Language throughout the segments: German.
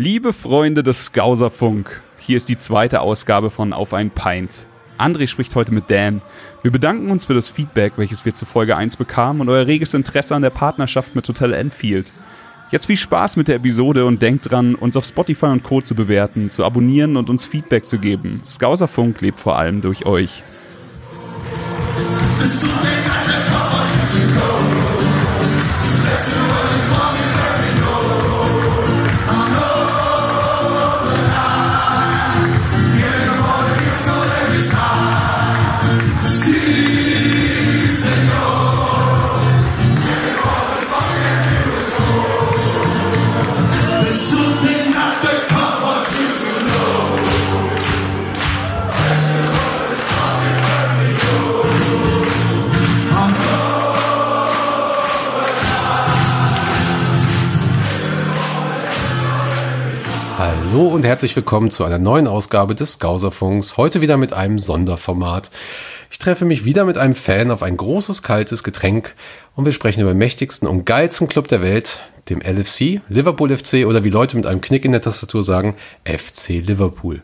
Liebe Freunde des Skauserfunk, hier ist die zweite Ausgabe von Auf ein Pint. André spricht heute mit Dan. Wir bedanken uns für das Feedback, welches wir zu Folge 1 bekamen und euer reges Interesse an der Partnerschaft mit Hotel Enfield. Jetzt viel Spaß mit der Episode und denkt dran, uns auf Spotify und Co. zu bewerten, zu abonnieren und uns Feedback zu geben. Skauserfunk lebt vor allem durch euch. Hallo und herzlich willkommen zu einer neuen Ausgabe des Skauserfunks. Heute wieder mit einem Sonderformat. Ich treffe mich wieder mit einem Fan auf ein großes, kaltes Getränk und wir sprechen über den mächtigsten und geilsten Club der Welt, dem LFC, Liverpool FC oder wie Leute mit einem Knick in der Tastatur sagen, FC Liverpool.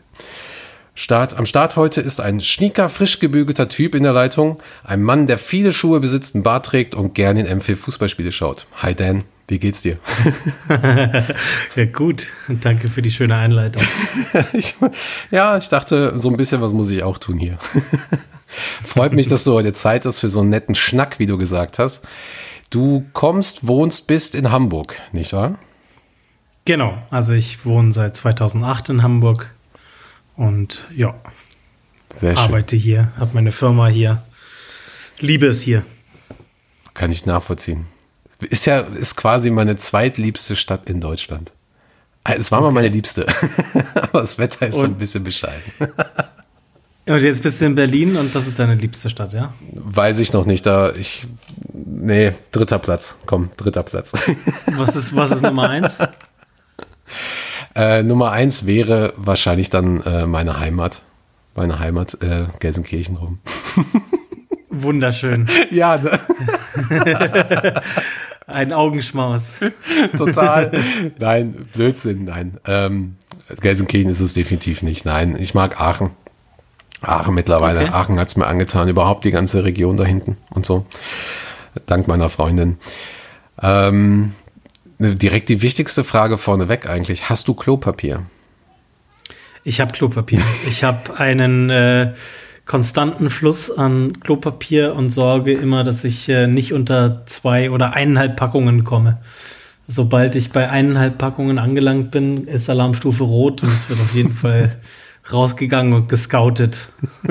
Start, am Start heute ist ein schnieker, frisch gebügelter Typ in der Leitung, ein Mann, der viele Schuhe besitzt, einen Bart trägt und gerne in M4 Fußballspiele schaut. Hi Dan. Wie geht's dir? ja, gut. Danke für die schöne Einleitung. ich, ja, ich dachte, so ein bisschen was muss ich auch tun hier. Freut mich, dass du heute Zeit hast für so einen netten Schnack, wie du gesagt hast. Du kommst, wohnst, bist in Hamburg, nicht wahr? Genau. Also ich wohne seit 2008 in Hamburg und ja, Sehr arbeite hier, habe meine Firma hier, liebe es hier. Kann ich nachvollziehen. Ist ja, ist quasi meine zweitliebste Stadt in Deutschland. Äh, es war okay. mal meine liebste. Aber das Wetter ist und, ein bisschen bescheiden. und jetzt bist du in Berlin und das ist deine liebste Stadt, ja? Weiß ich noch nicht. Da ich. Nee, dritter Platz. Komm, dritter Platz. Was ist, was ist Nummer eins? Äh, Nummer eins wäre wahrscheinlich dann äh, meine Heimat. Meine Heimat, äh, Gelsenkirchen rum. Wunderschön. Ja, ne? Ein Augenschmaus. Total. Nein, Blödsinn, nein. Ähm, Gelsenkirchen ist es definitiv nicht. Nein, ich mag Aachen. Aachen mittlerweile. Okay. Aachen hat es mir angetan. Überhaupt die ganze Region da hinten und so. Dank meiner Freundin. Ähm, direkt die wichtigste Frage vorneweg eigentlich. Hast du Klopapier? Ich habe Klopapier. Ich habe einen äh, konstanten Fluss an Klopapier und sorge immer, dass ich äh, nicht unter zwei oder eineinhalb Packungen komme. Sobald ich bei eineinhalb Packungen angelangt bin, ist Alarmstufe rot und es wird auf jeden Fall rausgegangen und gescoutet.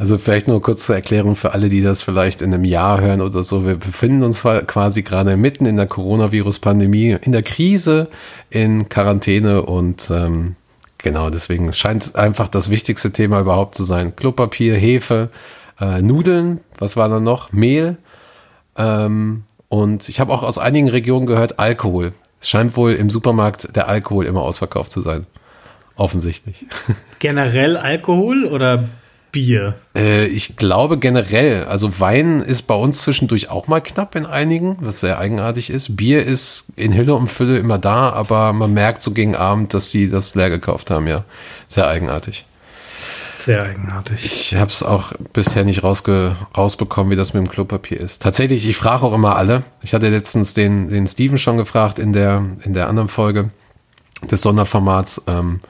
Also vielleicht nur kurz zur Erklärung für alle, die das vielleicht in einem Jahr hören oder so. Wir befinden uns quasi gerade mitten in der Coronavirus-Pandemie, in der Krise, in Quarantäne und ähm, Genau, deswegen scheint einfach das wichtigste Thema überhaupt zu sein. Klopapier, Hefe, äh, Nudeln, was war da noch? Mehl. Ähm, und ich habe auch aus einigen Regionen gehört, Alkohol. Es scheint wohl im Supermarkt der Alkohol immer ausverkauft zu sein. Offensichtlich. Generell Alkohol oder Bier? Äh, ich glaube generell, also Wein ist bei uns zwischendurch auch mal knapp in einigen, was sehr eigenartig ist. Bier ist in Hülle und Fülle immer da, aber man merkt so gegen Abend, dass sie das leer gekauft haben, ja. Sehr eigenartig. Sehr eigenartig. Ich habe es auch bisher nicht rausge rausbekommen, wie das mit dem Klopapier ist. Tatsächlich, ich frage auch immer alle. Ich hatte letztens den, den Steven schon gefragt in der, in der anderen Folge des Sonderformats. Ähm,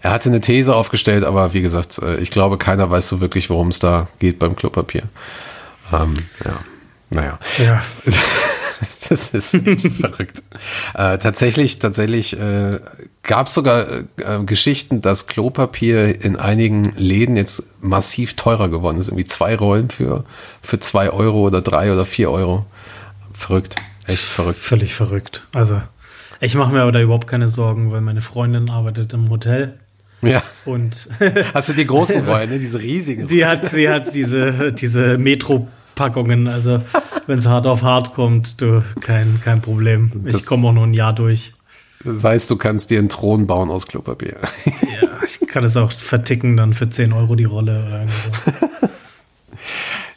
er hatte eine These aufgestellt, aber wie gesagt, äh, ich glaube, keiner weiß so wirklich, worum es da geht beim Klopapier. Ähm, ja, naja. Ja. das ist verrückt. Äh, tatsächlich, tatsächlich äh, gab es sogar äh, Geschichten, dass Klopapier in einigen Läden jetzt massiv teurer geworden ist. Irgendwie zwei Rollen für, für zwei Euro oder drei oder vier Euro. Verrückt. Echt verrückt. Völlig verrückt. Also, ich mache mir aber da überhaupt keine Sorgen, weil meine Freundin arbeitet im Hotel ja. Und Hast du die großen Rollen, ne? diese riesigen? Sie hat, sie hat diese, diese Metro-Packungen. Also, wenn es hart auf hart kommt, du, kein, kein Problem. Ich komme auch noch ein Jahr durch. Das heißt, du kannst dir einen Thron bauen aus Klopapier. Ja, ich kann es auch verticken dann für 10 Euro die Rolle oder so.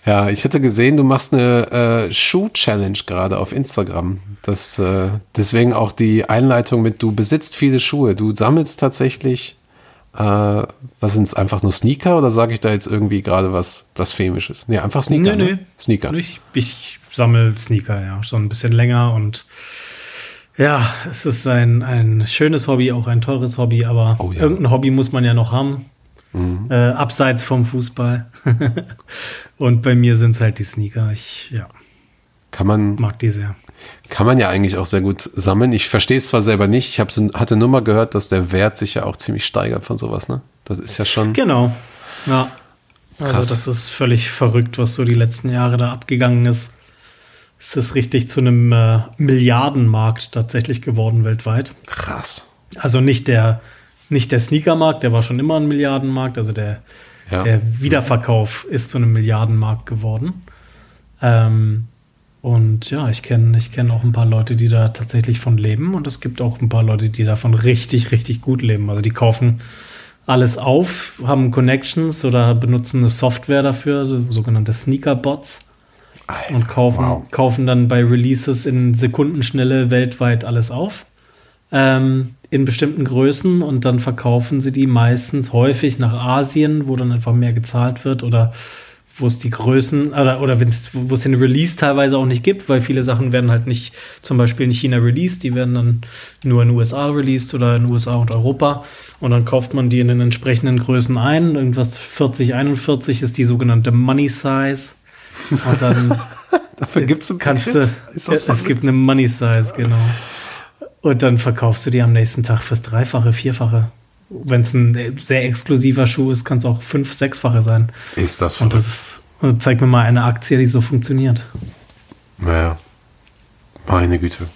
Ja, ich hätte gesehen, du machst eine äh, Schuh-Challenge gerade auf Instagram. Das, äh, deswegen auch die Einleitung mit, du besitzt viele Schuhe. Du sammelst tatsächlich, äh, was sind es, einfach nur Sneaker oder sage ich da jetzt irgendwie gerade was Blasphemisches? Nee, einfach Sneaker. Nee, ne? nee. Sneaker. Ich, ich sammle Sneaker, ja, schon ein bisschen länger und ja, es ist ein, ein schönes Hobby, auch ein teures Hobby, aber Oh ja. irgendein Hobby muss man ja noch haben. Mhm. Äh, abseits vom Fußball. und bei mir sind es halt die Sneaker. Ich ja, Kann man, mag die sehr. kann man ja eigentlich auch sehr gut sammeln. Ich verstehe es zwar selber nicht. Ich hab, hatte nur mal gehört, dass der Wert sich ja auch ziemlich steigert von sowas, ne? Das ist ja schon. Genau. Ja. Also Krass. das ist völlig verrückt, was so die letzten Jahre da abgegangen ist. Es ist richtig zu einem äh, Milliardenmarkt tatsächlich geworden weltweit. Krass. Also nicht der, nicht der Sneakermarkt, der war schon immer ein Milliardenmarkt, also der, Ja. der Wiederverkauf ist zu einem Milliardenmarkt geworden. Ähm, und ja, ich kenne ich kenn auch ein paar Leute, die da tatsächlich von leben und es gibt auch ein paar Leute, die davon richtig, richtig gut leben. Also die kaufen alles auf, haben Connections oder benutzen eine Software dafür, so, sogenannte Sneaker-Bots Alter, und kaufen, wow. kaufen dann bei Releases in Sekundenschnelle weltweit alles auf. Ähm, in bestimmten Größen und dann verkaufen sie die meistens häufig nach Asien, wo dann einfach mehr gezahlt wird oder wo es die Größen oder, oder wo es den Release teilweise auch nicht gibt, weil viele Sachen werden halt nicht zum Beispiel in China released, die werden dann nur in den USA released oder in den USA und Europa und dann kauft man die in den entsprechenden Größen ein. Irgendwas 40, 41 ist die sogenannte Money Size. Und dann Dafür gibt's einen kannst du, es gibt eine Money Size, genau. Und dann verkaufst du die am nächsten Tag fürs Dreifache, Vierfache. Wenn es ein sehr exklusiver Schuh ist, kann es auch fünf, sechsfache sein. Ist das Und verrückt? das ist, und zeig mir mal eine Aktie, die so funktioniert. Naja. Meine Güte.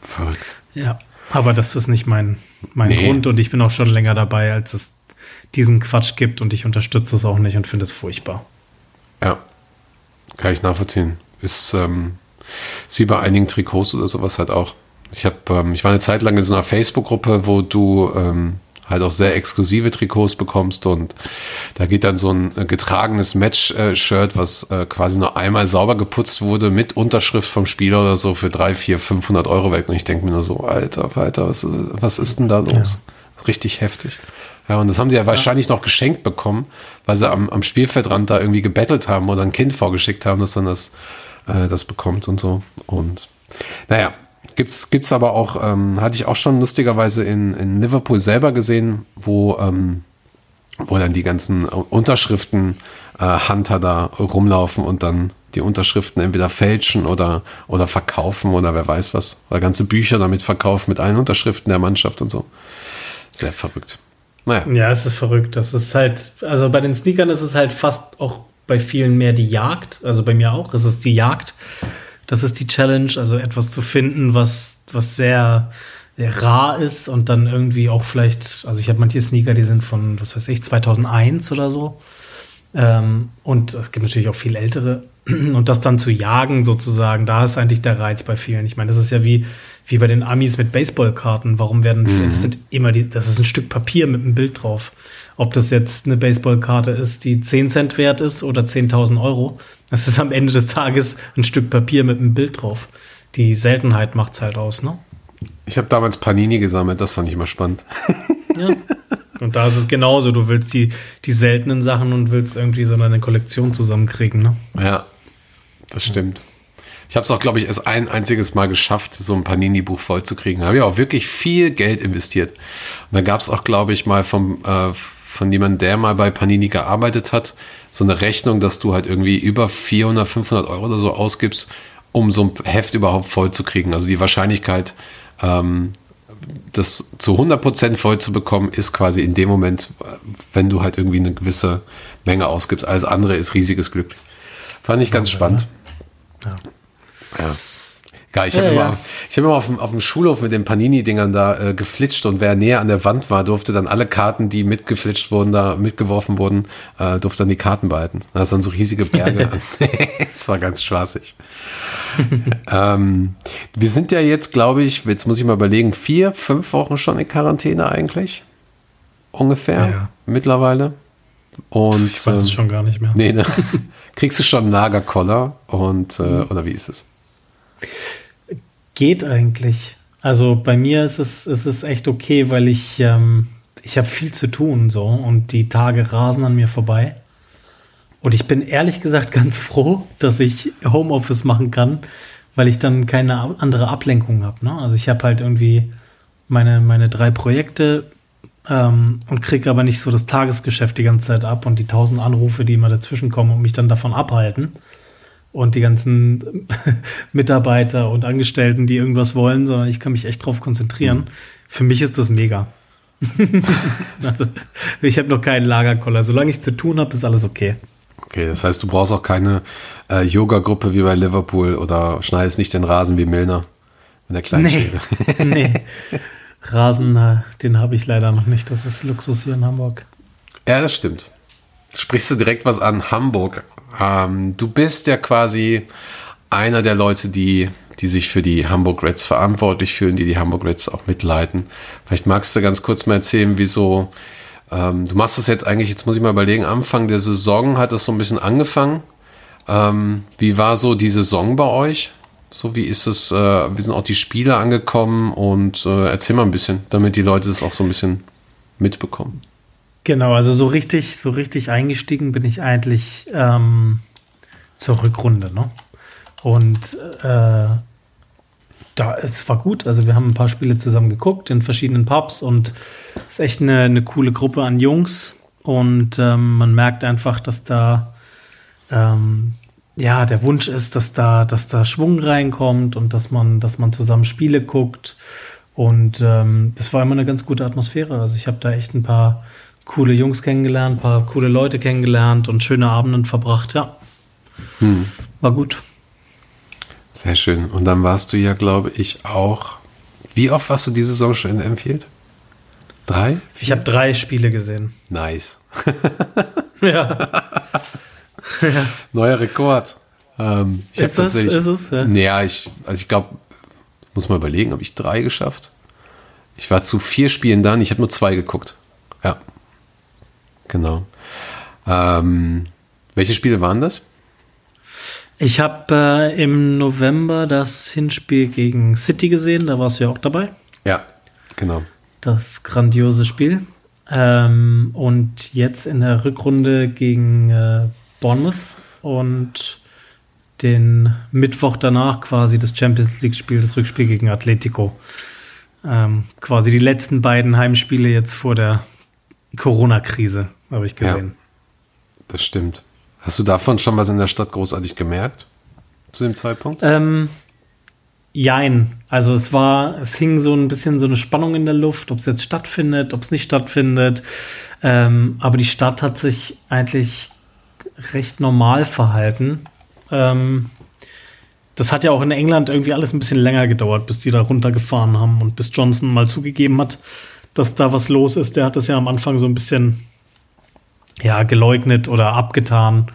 Verrückt. Ja. Aber das ist nicht mein, mein Nee. Grund und ich bin auch schon länger dabei, als es diesen Quatsch gibt und ich unterstütze es auch nicht und finde es furchtbar. Ja. Kann ich nachvollziehen. Ist, ähm, ist wie bei einigen Trikots oder sowas halt auch. Ich habe, ähm, ich war eine Zeit lang in so einer Facebook-Gruppe, wo du ähm, halt auch sehr exklusive Trikots bekommst und da geht dann so ein äh, getragenes Match-Shirt, was äh, quasi nur einmal sauber geputzt wurde mit Unterschrift vom Spieler oder so für drei, vier, 500 Euro weg und ich denke mir nur so, Alter, Alter, was, was ist denn da los? Richtig heftig. Ja, und das haben sie ja wahrscheinlich noch geschenkt bekommen, weil sie am, am Spielfeldrand da irgendwie gebettelt haben oder ein Kind vorgeschickt haben, das dann das, äh, das bekommt und so. Und naja, gibt's, gibt's aber auch, ähm, hatte ich auch schon lustigerweise in, in Liverpool selber gesehen, wo, ähm, wo dann die ganzen Unterschriften äh, Hunter da rumlaufen und dann die Unterschriften entweder fälschen oder, oder verkaufen oder wer weiß was. Oder ganze Bücher damit verkaufen mit allen Unterschriften der Mannschaft und so. Sehr verrückt. Naja. Ja, es ist verrückt. Das ist halt, also bei den Sneakern ist es halt fast auch bei vielen mehr die Jagd. Also bei mir auch. Es ist die Jagd. Das ist die Challenge. Also etwas zu finden, was, was sehr, sehr rar ist und dann irgendwie auch vielleicht, also ich habe manche Sneaker, die sind von, was weiß ich, 2001 oder so. Ähm, und es gibt natürlich auch viel ältere. Und das dann zu jagen, sozusagen, da ist eigentlich der Reiz bei vielen. Ich meine, das ist ja wie, wie bei den Amis mit Baseballkarten. Warum werden, das sind immer die, das ist ein Stück Papier mit einem Bild drauf. Ob das jetzt eine Baseballkarte ist, die 10 Cent wert ist oder 10.000 Euro. Das ist am Ende des Tages ein Stück Papier mit einem Bild drauf. Die Seltenheit macht's halt aus, ne? Ich habe damals Panini gesammelt, das fand ich immer spannend. Ja. Und da ist es genauso. Du willst die, die seltenen Sachen und willst irgendwie so eine Kollektion zusammenkriegen, ne? Ja, das stimmt. Ich habe es auch, glaube ich, erst ein einziges Mal geschafft, so ein Panini-Buch vollzukriegen. Da habe ich auch wirklich viel Geld investiert. Und da gab es auch, glaube ich, mal vom, äh, von jemandem, der mal bei Panini gearbeitet hat, so eine Rechnung, dass du halt irgendwie über 400, 500 Euro oder so ausgibst, um so ein Heft überhaupt vollzukriegen. Also die Wahrscheinlichkeit, ähm, das zu 100% voll zu bekommen, ist quasi in dem Moment, wenn du halt irgendwie eine gewisse Menge ausgibst. Alles andere ist riesiges Glück. Fand ich ganz spannend. Ja. Ja. Ja, ich Ja, habe immer, ja. ich hab immer auf dem, auf dem Schulhof mit den Panini-Dingern da äh, geflitscht und wer näher an der Wand war, durfte dann alle Karten, die mitgeflitscht wurden, da mitgeworfen wurden, äh, durfte dann die Karten behalten. Da ist dann so riesige Berge. das war ganz spaßig. ähm, wir sind ja jetzt, glaube ich, jetzt muss ich mal überlegen, vier, fünf Wochen schon in Quarantäne eigentlich. Ungefähr Ja. mittlerweile. Und Ich weiß es ähm, schon gar nicht mehr. Nee, ne? Kriegst du schon einen Lagerkoller und äh, mhm. oder wie ist es? Geht eigentlich. Also bei mir ist es, es echt okay, weil ich, ähm, ich habe viel zu tun so und die Tage rasen an mir vorbei. Und ich bin ehrlich gesagt ganz froh, dass ich Homeoffice machen kann, weil ich dann keine andere Ablenkung habe. Ne? Also ich habe halt irgendwie meine, meine drei Projekte ähm, und kriege aber nicht so das Tagesgeschäft die ganze Zeit ab und die tausend Anrufe, die immer dazwischen kommen und mich dann davon abhalten. Und die ganzen Mitarbeiter und Angestellten, die irgendwas wollen, sondern ich kann mich echt drauf konzentrieren. Mhm. Für mich ist das mega. also, ich habe noch keinen Lagerkoller. Solange ich zu tun habe, ist alles okay. Okay, das heißt, du brauchst auch keine äh, Yoga-Gruppe wie bei Liverpool oder schneidest nicht den Rasen wie Milner in der kleinen nee. nee. Rasen, den habe ich leider noch nicht. Das ist Luxus hier in Hamburg. Ja, das stimmt. Sprichst du direkt was an Hamburg? Ähm, du bist ja quasi einer der Leute, die, die sich für die Hamburg Reds verantwortlich fühlen, die die Hamburg Reds auch mitleiten. Vielleicht magst du ganz kurz mal erzählen, wieso ähm, du machst das jetzt eigentlich, jetzt muss ich mal überlegen, Anfang der Saison hat das so ein bisschen angefangen. Ähm, wie war so die Saison bei euch? So, wie ist es, äh, wie sind auch die Spiele angekommen und äh, erzähl mal ein bisschen, damit die Leute das auch so ein bisschen mitbekommen. Genau, also so richtig, so richtig eingestiegen bin ich eigentlich ähm, zur Rückrunde, ne? Und äh, da, es war gut. Also wir haben ein paar Spiele zusammen geguckt in verschiedenen Pubs und es ist echt eine, eine coole Gruppe an Jungs. Und ähm, man merkt einfach, dass da ähm, ja, der Wunsch ist, dass da, dass da Schwung reinkommt und dass man, dass man zusammen Spiele guckt. Und ähm, das war immer eine ganz gute Atmosphäre. Also ich habe da echt ein paar coole Jungs kennengelernt, ein paar coole Leute kennengelernt und schöne Abende verbracht. Ja, hm. war gut. Sehr schön. Und dann warst du ja, glaube ich, auch. Wie oft warst du diese Saison schon in Enfield? Drei? Ich habe drei Spiele gesehen. Nice. ja. ja. Neuer Rekord. Ähm, ist, das, ist es? Ja, naja, ich, also ich glaube, muss mal überlegen, habe ich drei geschafft? Ich war zu vier Spielen dann, ich habe nur zwei geguckt. Ja. Genau. Ähm, welche Spiele waren das? Ich habe äh, im November das Hinspiel gegen City gesehen, da warst du ja auch dabei. Ja, genau. Das grandiose Spiel. Ähm, und jetzt in der Rückrunde gegen äh, Bournemouth und den Mittwoch danach quasi das Champions League-Spiel, das Rückspiel gegen Atletico. Ähm, quasi die letzten beiden Heimspiele jetzt vor der Corona-Krise, habe ich gesehen. Ja, das stimmt. Hast du davon schon was in der Stadt großartig gemerkt? Zu dem Zeitpunkt? Ähm, jein. Also es war, es hing so ein bisschen so eine Spannung in der Luft, ob es jetzt stattfindet, ob es nicht stattfindet. Ähm, aber die Stadt hat sich eigentlich recht normal verhalten. Ähm, das hat ja auch in England irgendwie alles ein bisschen länger gedauert, bis die da runtergefahren haben und bis Johnson mal zugegeben hat, dass da was los ist. Der hat das ja am Anfang so ein bisschen ja, geleugnet oder abgetan.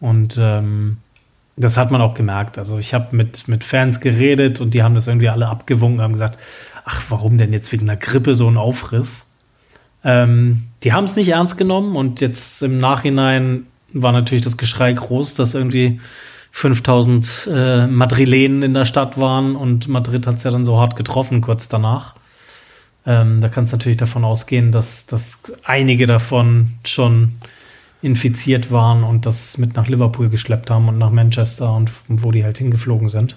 Und ähm, das hat man auch gemerkt. Also ich habe mit, mit Fans geredet und die haben das irgendwie alle abgewunken, haben gesagt, ach, warum denn jetzt wegen einer Grippe so ein Aufriss? Ähm, die haben es nicht ernst genommen und jetzt im Nachhinein war natürlich das Geschrei groß, dass irgendwie 5000 äh, Madrilenen in der Stadt waren und Madrid hat es ja dann so hart getroffen kurz danach. Ähm, da kannst du natürlich davon ausgehen, dass, dass einige davon schon infiziert waren und das mit nach Liverpool geschleppt haben und nach Manchester und wo die halt hingeflogen sind.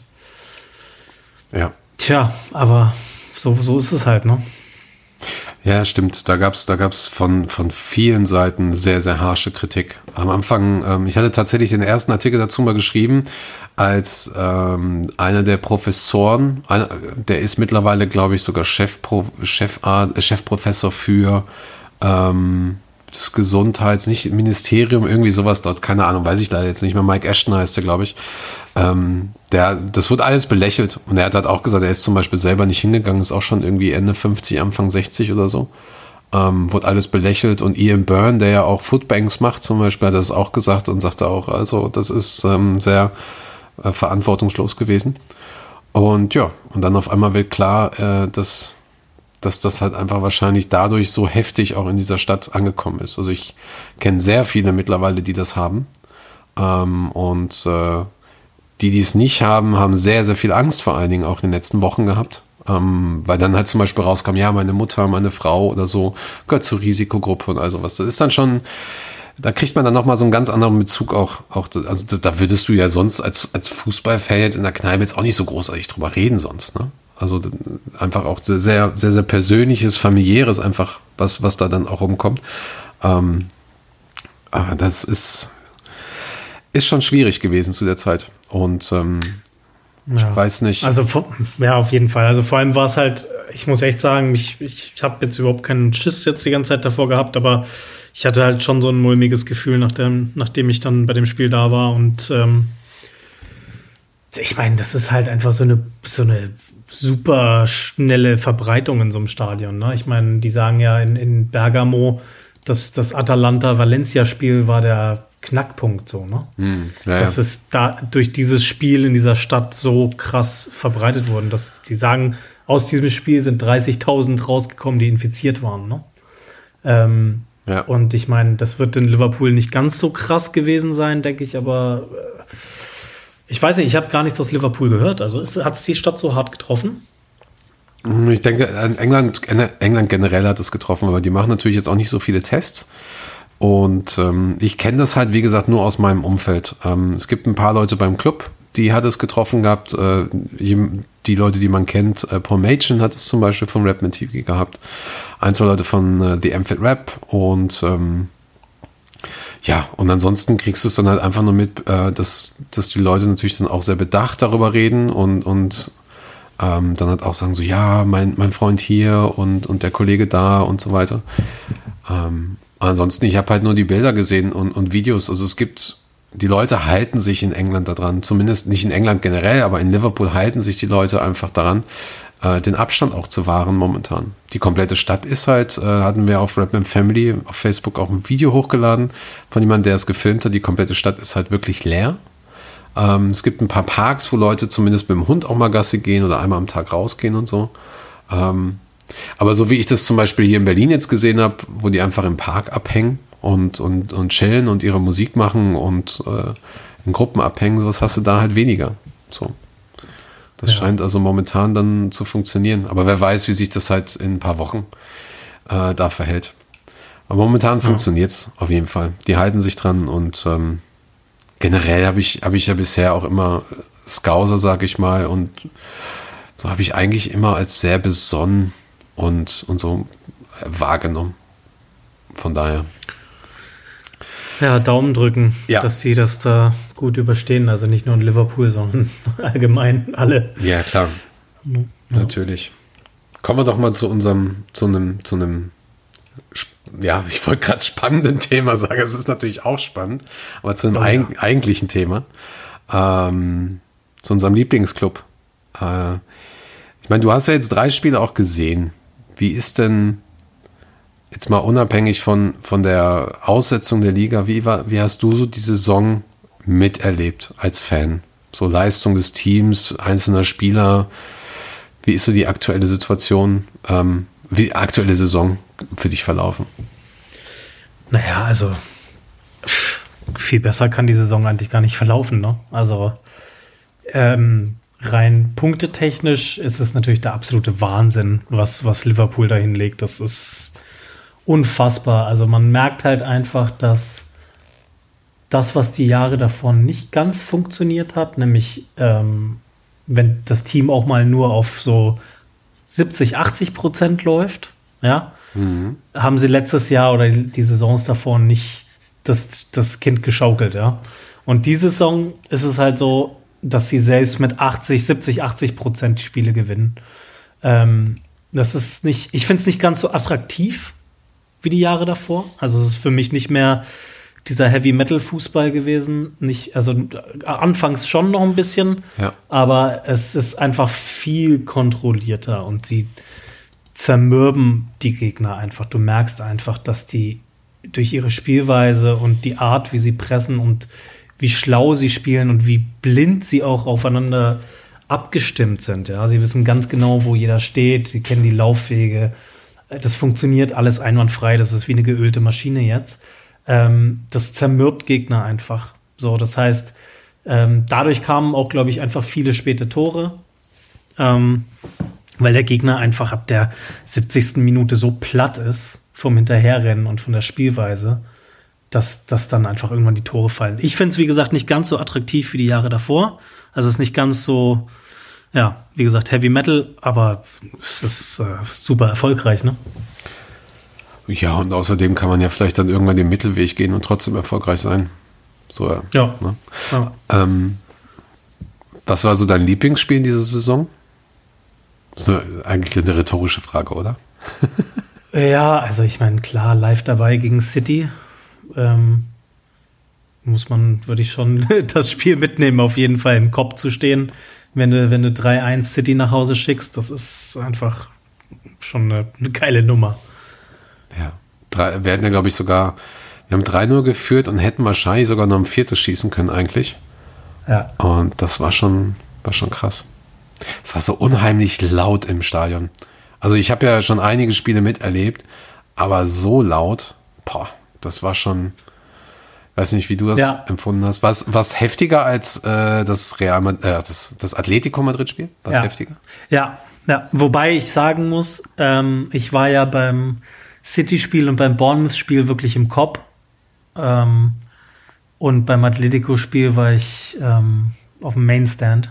Ja. Tja, aber so, so ist es halt, ne? Ja, stimmt. Da gab's da gab's von, von vielen Seiten sehr, sehr harsche Kritik. Am Anfang, ähm, ich hatte tatsächlich den ersten Artikel dazu mal geschrieben, als ähm, einer der Professoren, einer, der ist mittlerweile, glaube ich, sogar Chefpro, Chef, äh, Chefprofessor für ähm, das Gesundheits, nicht Ministerium, irgendwie sowas dort, keine Ahnung, weiß ich leider jetzt nicht mehr. Mike Ashton heißt der, glaube ich. Ähm, der, das wird alles belächelt. Und er hat halt auch gesagt, er ist zum Beispiel selber nicht hingegangen, ist auch schon irgendwie Ende 50, Anfang 60 oder so. Ähm, wird alles belächelt. Und Ian Byrne, der ja auch Footbanks macht zum Beispiel, hat das auch gesagt und sagte auch, also das ist ähm, sehr äh, verantwortungslos gewesen. Und ja, und dann auf einmal wird klar, äh, dass dass das halt einfach wahrscheinlich dadurch so heftig auch in dieser Stadt angekommen ist. Also ich kenne sehr viele mittlerweile, die das haben. Ähm, und äh, die, die es nicht haben, haben sehr, sehr viel Angst vor allen Dingen auch in den letzten Wochen gehabt. Ähm, weil dann halt zum Beispiel rauskam, ja, meine Mutter, meine Frau oder so gehört zur Risikogruppe und also was. Das ist dann schon, da kriegt man dann nochmal so einen ganz anderen Bezug auch, auch, also da würdest du ja sonst als, als Fußballfan jetzt in der Kneipe jetzt auch nicht so großartig drüber reden sonst, ne? Also einfach auch sehr, sehr, sehr, sehr persönliches, familiäres einfach, was, was da dann auch rumkommt. Ähm, das ist, ist schon schwierig gewesen zu der Zeit. Und ähm, ja. ich weiß nicht. Also ja, auf jeden Fall. Also vor allem war es halt, ich muss echt sagen, ich, ich, ich habe jetzt überhaupt keinen Schiss jetzt die ganze Zeit davor gehabt, aber ich hatte halt schon so ein mulmiges Gefühl, nachdem, nachdem ich dann bei dem Spiel da war. Und ähm, ich meine, das ist halt einfach so eine, so eine super schnelle Verbreitung in so einem Stadion. Ne? Ich meine, die sagen ja in, in Bergamo, dass das Atalanta-Valencia-Spiel war der Knackpunkt so, ne? Hm, ja, dass ja. es da durch dieses Spiel in dieser Stadt so krass verbreitet wurde, dass die sagen, aus diesem Spiel sind 30.000 rausgekommen, die infiziert waren, ne? Ähm, ja. Und ich meine, das wird in Liverpool nicht ganz so krass gewesen sein, denke ich, aber äh, ich weiß nicht, ich habe gar nichts aus Liverpool gehört. Also hat es die Stadt so hart getroffen? Ich denke, England, England generell hat es getroffen, aber die machen natürlich jetzt auch nicht so viele Tests. Und ähm, ich kenne das halt, wie gesagt, nur aus meinem Umfeld. Ähm, es gibt ein paar Leute beim Club, die hat es getroffen gehabt. Äh, die Leute, die man kennt, äh, Paul Machen hat es zum Beispiel von Rapman TV gehabt. Ein, zwei Leute von äh, The Amphit Rap und ähm, ja, und ansonsten kriegst du es dann halt einfach nur mit, äh, dass, dass die Leute natürlich dann auch sehr bedacht darüber reden und, und ähm, dann halt auch sagen so, ja, mein, mein Freund hier und, und der Kollege da und so weiter. Ähm, ansonsten, ich habe halt nur die Bilder gesehen und, und Videos. Also es gibt, die Leute halten sich in England daran, zumindest nicht in England generell, aber in Liverpool halten sich die Leute einfach daran, äh, den Abstand auch zu wahren momentan. Die komplette Stadt ist halt, äh, hatten wir auf Redman Family auf Facebook auch ein Video hochgeladen von jemandem, der es gefilmt hat. Die komplette Stadt ist halt wirklich leer. Ähm, es gibt ein paar Parks, wo Leute zumindest mit dem Hund auch mal Gassi gehen oder einmal am Tag rausgehen und so. Ähm, aber so wie ich das zum Beispiel hier in Berlin jetzt gesehen habe, wo die einfach im Park abhängen und, und, und chillen und ihre Musik machen und äh, in Gruppen abhängen, sowas hast du da halt weniger. So. Das ja. scheint also momentan dann zu funktionieren. Aber wer weiß, wie sich das halt in ein paar Wochen äh, da verhält. Aber momentan ja. funktioniert es auf jeden Fall. Die halten sich dran und ähm, generell habe ich, hab ich ja bisher auch immer Scouser, sag ich mal, und so habe ich eigentlich immer als sehr besonnen und, und so wahrgenommen. Von daher. Ja, Daumen drücken, ja. dass sie das da gut überstehen. Also nicht nur in Liverpool, sondern allgemein alle. Ja, klar. Ja. Natürlich. Kommen wir doch mal zu unserem, zu einem, zu einem, ja, ich wollte gerade spannenden Thema sagen. Es ist natürlich auch spannend, aber zu einem oh, ja. eigentlichen Thema. Ähm, zu unserem Lieblingsclub. Äh, ich meine, du hast ja jetzt drei Spiele auch gesehen. Wie ist denn jetzt mal unabhängig von, von der Aussetzung der Liga, wie, war, wie hast du so die Saison miterlebt als Fan? So Leistung des Teams, einzelner Spieler. Wie ist so die aktuelle Situation, ähm, wie aktuelle Saison für dich verlaufen? Naja, also viel besser kann die Saison eigentlich gar nicht verlaufen. Ne? Also ähm, rein punktetechnisch ist es natürlich der absolute Wahnsinn, was, was Liverpool da hinlegt. Das ist unfassbar. Also man merkt halt einfach, dass das, was die Jahre davor nicht ganz funktioniert hat, nämlich ähm, wenn das Team auch mal nur auf so 70, 80 Prozent läuft, ja, mhm. haben sie letztes Jahr oder die Saisons davor nicht das, das Kind geschaukelt, ja. Und diese Saison ist es halt so, dass sie selbst mit 80, 70, 80 Prozent Spiele gewinnen. Ähm, das ist nicht, ich finde es nicht ganz so attraktiv, wie die Jahre davor. Also es ist für mich nicht mehr dieser Heavy Metal Fußball gewesen. Nicht, also anfangs schon noch ein bisschen, ja. aber es ist einfach viel kontrollierter und sie zermürben die Gegner einfach. Du merkst einfach, dass die durch ihre Spielweise und die Art, wie sie pressen und wie schlau sie spielen und wie blind sie auch aufeinander abgestimmt sind. Ja, sie wissen ganz genau, wo jeder steht. Sie kennen die Laufwege das funktioniert alles einwandfrei, das ist wie eine geölte Maschine jetzt. Ähm, das zermürbt Gegner einfach So, das heißt, ähm, dadurch kamen auch, glaube ich, einfach viele späte Tore. Ähm, weil der Gegner einfach ab der 70. Minute so platt ist vom Hinterherrennen und von der Spielweise, dass, dass dann einfach irgendwann die Tore fallen. Ich finde es, wie gesagt, nicht ganz so attraktiv wie die Jahre davor. Also es ist nicht ganz so, ja, wie gesagt, Heavy Metal, aber es ist äh, super erfolgreich, ne? Ja, und außerdem kann man ja vielleicht dann irgendwann den Mittelweg gehen und trotzdem erfolgreich sein. So, ja. Ne? ja. Ähm, was war so dein Lieblingsspiel in dieser Saison? Das ist eine, eigentlich eine rhetorische Frage, oder? ja, also ich meine, klar, live dabei gegen City. Ähm, muss man, würde ich schon das Spiel mitnehmen, auf jeden Fall im Kopf zu stehen. Wenn du, wenn du 3-1 City nach Hause schickst, das ist einfach schon eine, eine geile Nummer. Ja, drei, wir hätten ja, glaube ich, sogar, wir haben 3-0 geführt und hätten wahrscheinlich sogar noch ein viertes schießen können, eigentlich. Ja. Und das war schon, war schon krass. Es war so unheimlich laut im Stadion. Also ich habe ja schon einige Spiele miterlebt, aber so laut, boah, das war schon, weiß nicht, wie du das ja. empfunden hast. Was, was heftiger als äh, das Real äh, das, das Atletico Madrid-Spiel? Was ja. heftiger? Ja, ja, wobei ich sagen muss, ähm, ich war ja beim City-Spiel und beim Bournemouth-Spiel wirklich im Kopf. Ähm, und beim Atletico-Spiel war ich ähm, auf dem Mainstand.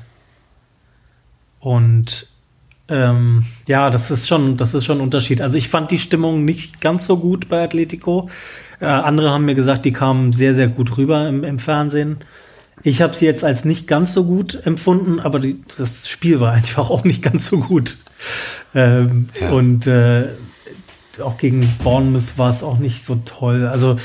Und ähm, ja, das ist schon, das ist schon ein Unterschied. Also ich fand die Stimmung nicht ganz so gut bei Atletico. Äh, andere haben mir gesagt, die kamen sehr, sehr gut rüber im, im Fernsehen. Ich habe sie jetzt als nicht ganz so gut empfunden, aber die, das Spiel war einfach auch nicht ganz so gut. Ähm, ja. Und äh, auch gegen Bournemouth war es auch nicht so toll. Also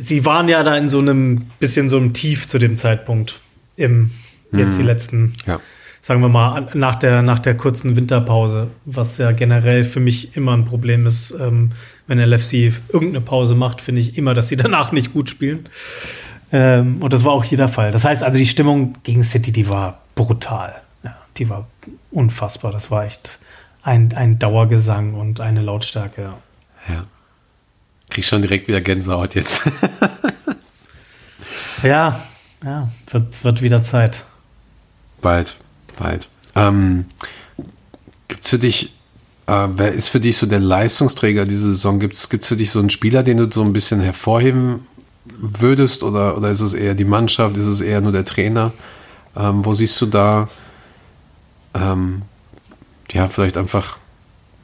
sie waren ja da in so einem bisschen so einem Tief zu dem Zeitpunkt im jetzt mhm. die letzten ja sagen wir mal, nach der, nach der kurzen Winterpause, was ja generell für mich immer ein Problem ist, ähm, wenn LFC irgendeine Pause macht, finde ich immer, dass sie danach nicht gut spielen. Ähm, und das war auch hier der Fall. Das heißt also, die Stimmung gegen City, die war brutal. Ja, die war unfassbar. Das war echt ein, ein Dauergesang und eine Lautstärke. Ja. ja. Krieg schon direkt wieder Gänsehaut jetzt. ja, ja, wird, wird wieder Zeit. Bald weit. Ähm, Gibt es für dich, äh, wer ist für dich so der Leistungsträger diese Saison? Gibt es für dich so einen Spieler, den du so ein bisschen hervorheben würdest? Oder, oder ist es eher die Mannschaft? Ist es eher nur der Trainer? Ähm, wo siehst du da, ähm, ja, vielleicht einfach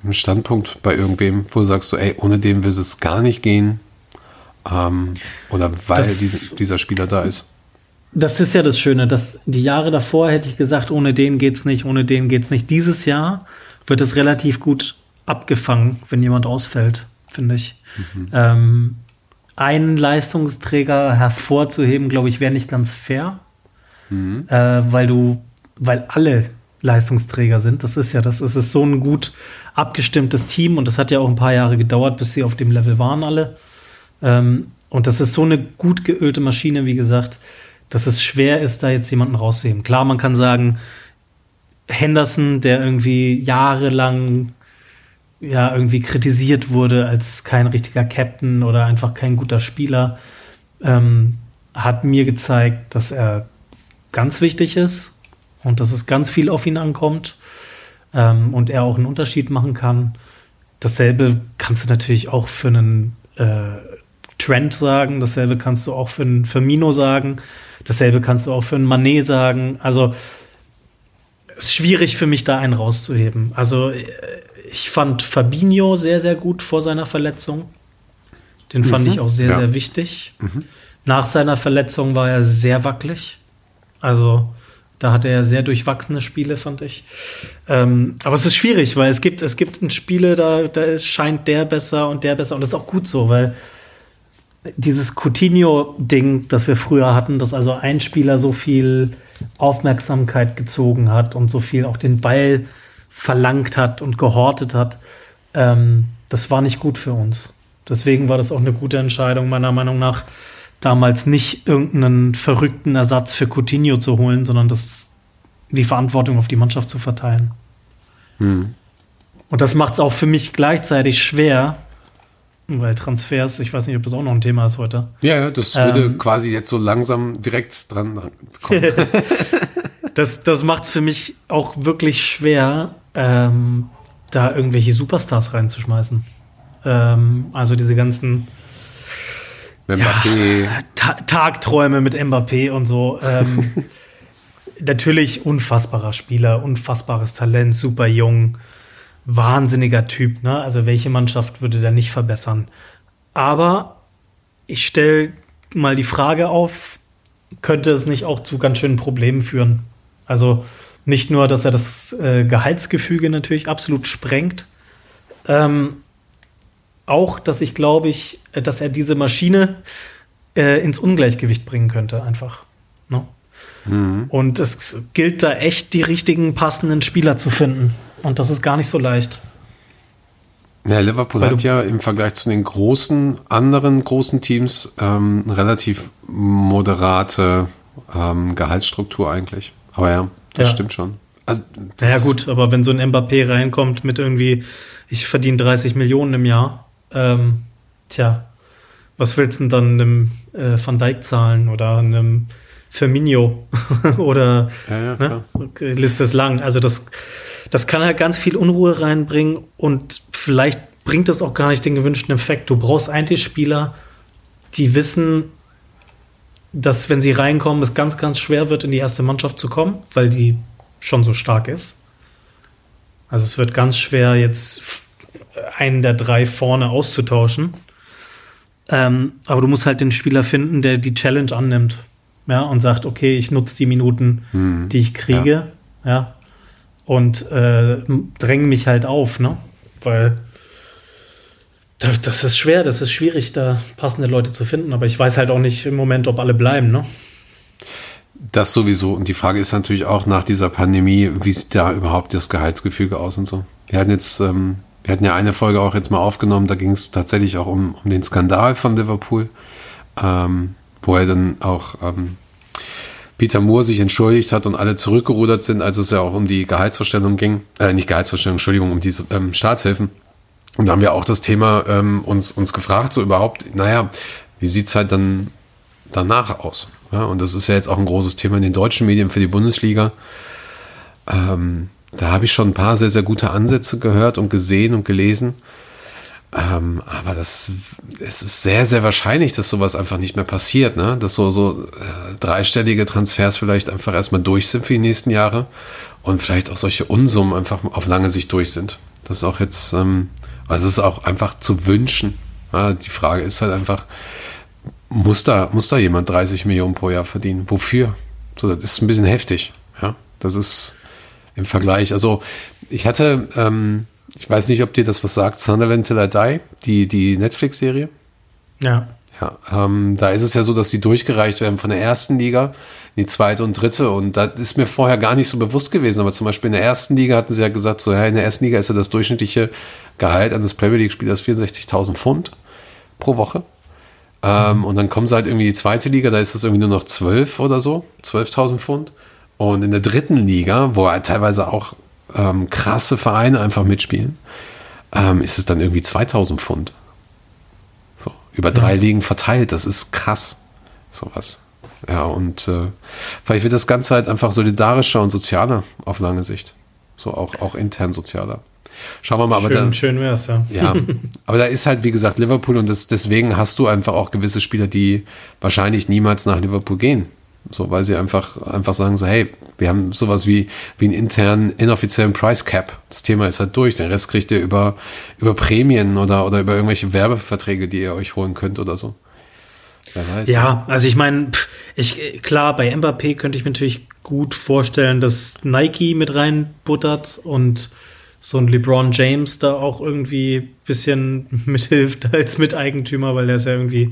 einen Standpunkt bei irgendwem, wo du sagst, so, ey, ohne den will es gar nicht gehen? Ähm, oder weil das, dieser Spieler da ist? Das ist ja das Schöne, dass die Jahre davor hätte ich gesagt, ohne den geht's nicht, ohne den geht's nicht. Dieses Jahr wird es relativ gut abgefangen, wenn jemand ausfällt, finde ich. Mhm. Ähm, einen Leistungsträger hervorzuheben, glaube ich, wäre nicht ganz fair, mhm. äh, weil du, weil alle Leistungsträger sind. Das ist ja, das ist, ist so ein gut abgestimmtes Team und das hat ja auch ein paar Jahre gedauert, bis sie auf dem Level waren alle. Ähm, und das ist so eine gut geölte Maschine, wie gesagt dass es schwer ist, da jetzt jemanden rauszuheben. Klar, man kann sagen, Henderson, der irgendwie jahrelang ja irgendwie kritisiert wurde als kein richtiger Captain oder einfach kein guter Spieler, ähm, hat mir gezeigt, dass er ganz wichtig ist und dass es ganz viel auf ihn ankommt ähm, und er auch einen Unterschied machen kann. Dasselbe kannst du natürlich auch für einen äh, Trend sagen, dasselbe kannst du auch für einen Firmino sagen. Dasselbe kannst du auch für einen Manet sagen. Also es ist schwierig für mich, da einen rauszuheben. Also äh, ich fand Fabinho sehr, sehr gut vor seiner Verletzung. Den fand mhm. ich auch sehr, ja. sehr wichtig. Mhm. Nach seiner Verletzung war er sehr wackelig. Also da hatte er sehr durchwachsene Spiele, fand ich. Ähm, aber es ist schwierig, weil es gibt, es gibt Spiele, da, da ist, scheint der besser und der besser. Und das ist auch gut so, weil dieses Coutinho-Ding, das wir früher hatten, dass also ein Spieler so viel Aufmerksamkeit gezogen hat und so viel auch den Ball verlangt hat und gehortet hat, ähm, das war nicht gut für uns. Deswegen war das auch eine gute Entscheidung, meiner Meinung nach, damals nicht irgendeinen verrückten Ersatz für Coutinho zu holen, sondern das, die Verantwortung auf die Mannschaft zu verteilen. Hm. Und das macht es auch für mich gleichzeitig schwer, weil Transfers, ich weiß nicht, ob das auch noch ein Thema ist heute. Ja, das würde ähm, quasi jetzt so langsam direkt dran kommen. das das macht es für mich auch wirklich schwer, ähm, da irgendwelche Superstars reinzuschmeißen. Ähm, also diese ganzen Mbappé. Ja, Ta Tagträume mit Mbappé und so. Ähm, natürlich unfassbarer Spieler, unfassbares Talent, super jung, wahnsinniger Typ. Ne? Also welche Mannschaft würde der nicht verbessern? Aber ich stelle mal die Frage auf, könnte es nicht auch zu ganz schönen Problemen führen? Also nicht nur, dass er das äh, Gehaltsgefüge natürlich absolut sprengt, ähm, auch, dass ich glaube ich, dass er diese Maschine äh, ins Ungleichgewicht bringen könnte, einfach. Ne? Mhm. Und es gilt da echt, die richtigen passenden Spieler zu finden. Und das ist gar nicht so leicht. Ja, Liverpool Weil hat ja im Vergleich zu den großen, anderen großen Teams ähm, relativ moderate ähm, Gehaltsstruktur eigentlich. Aber ja, das ja. stimmt schon. Also, naja, gut, aber wenn so ein Mbappé reinkommt mit irgendwie, ich verdiene 30 Millionen im Jahr, ähm, tja, was willst du denn dann einem äh, Van Dijk zahlen oder einem Firmino oder ja, ja, ne? Liste ist lang. Also das, das kann halt ganz viel Unruhe reinbringen und vielleicht bringt das auch gar nicht den gewünschten Effekt. Du brauchst eigentlich Spieler, die wissen, dass wenn sie reinkommen, es ganz, ganz schwer wird, in die erste Mannschaft zu kommen, weil die schon so stark ist. Also es wird ganz schwer, jetzt einen der drei vorne auszutauschen. Ähm, aber du musst halt den Spieler finden, der die Challenge annimmt. Ja, und sagt, okay, ich nutze die Minuten, mhm. die ich kriege, ja, ja und äh, dränge mich halt auf, ne? Weil das ist schwer, das ist schwierig, da passende Leute zu finden, aber ich weiß halt auch nicht im Moment, ob alle bleiben, ne? Das sowieso. Und die Frage ist natürlich auch nach dieser Pandemie, wie sieht da überhaupt das Gehaltsgefüge aus und so. Wir hatten jetzt ähm, wir hatten ja eine Folge auch jetzt mal aufgenommen, da ging es tatsächlich auch um, um den Skandal von Liverpool, ähm, wo er dann auch ähm, Peter Moore sich entschuldigt hat und alle zurückgerudert sind, als es ja auch um die Gehaltsvorstellung ging, äh, nicht Gehaltsvorstellung, Entschuldigung, um die ähm, Staatshilfen. Und da haben wir auch das Thema ähm, uns, uns gefragt, so überhaupt, naja, wie sieht's halt dann danach aus? Ja, und das ist ja jetzt auch ein großes Thema in den deutschen Medien für die Bundesliga. Ähm, da habe ich schon ein paar sehr, sehr gute Ansätze gehört und gesehen und gelesen. Ähm, aber das, es ist sehr, sehr wahrscheinlich, dass sowas einfach nicht mehr passiert, ne? Dass so, so äh, dreistellige Transfers vielleicht einfach erstmal durch sind für die nächsten Jahre und vielleicht auch solche Unsummen einfach auf lange Sicht durch sind. Das ist auch jetzt, ähm, also es ist auch einfach zu wünschen. Ja? Die Frage ist halt einfach, muss da, muss da jemand 30 Millionen pro Jahr verdienen? Wofür? So, das ist ein bisschen heftig. Ja, das ist, im Vergleich. Also ich hatte, ähm, ich weiß nicht, ob dir das was sagt, Sunderland Till I Die, die, die Netflix-Serie. Ja. Ja, ähm, da ist es ja so, dass die durchgereicht werden von der ersten Liga in die zweite und dritte. Und das ist mir vorher gar nicht so bewusst gewesen. Aber zum Beispiel in der ersten Liga hatten sie ja gesagt, so ja, in der ersten Liga ist ja das durchschnittliche Gehalt eines Premier League-Spielers 64.000 Pfund pro Woche. Ähm. Und dann kommen sie halt irgendwie in die zweite Liga, da ist es irgendwie nur noch 12 oder so, 12.000 Pfund. Und in der dritten Liga, wo halt teilweise auch ähm, krasse Vereine einfach mitspielen, ähm, ist es dann irgendwie 2000 Pfund. So, über drei ja. Ligen verteilt, das ist krass. Sowas. Ja, und äh, vielleicht wird das Ganze halt einfach solidarischer und sozialer auf lange Sicht. So auch, auch intern sozialer. Schauen wir mal, schön, aber da, schön wär's, ja. Ja, aber da ist halt, wie gesagt, Liverpool und das, deswegen hast du einfach auch gewisse Spieler, die wahrscheinlich niemals nach Liverpool gehen. So, weil sie einfach, einfach sagen so, hey, wir haben sowas wie, wie einen internen, inoffiziellen Price Cap. Das Thema ist halt durch. Den Rest kriegt ihr über, über Prämien oder, oder über irgendwelche Werbeverträge, die ihr euch holen könnt oder so. Weiß, ja, ja, also ich meine, ich, klar, bei Mbappé könnte ich mir natürlich gut vorstellen, dass Nike mit reinbuttert und so ein LeBron James da auch irgendwie bisschen mithilft als Miteigentümer, weil der ist ja irgendwie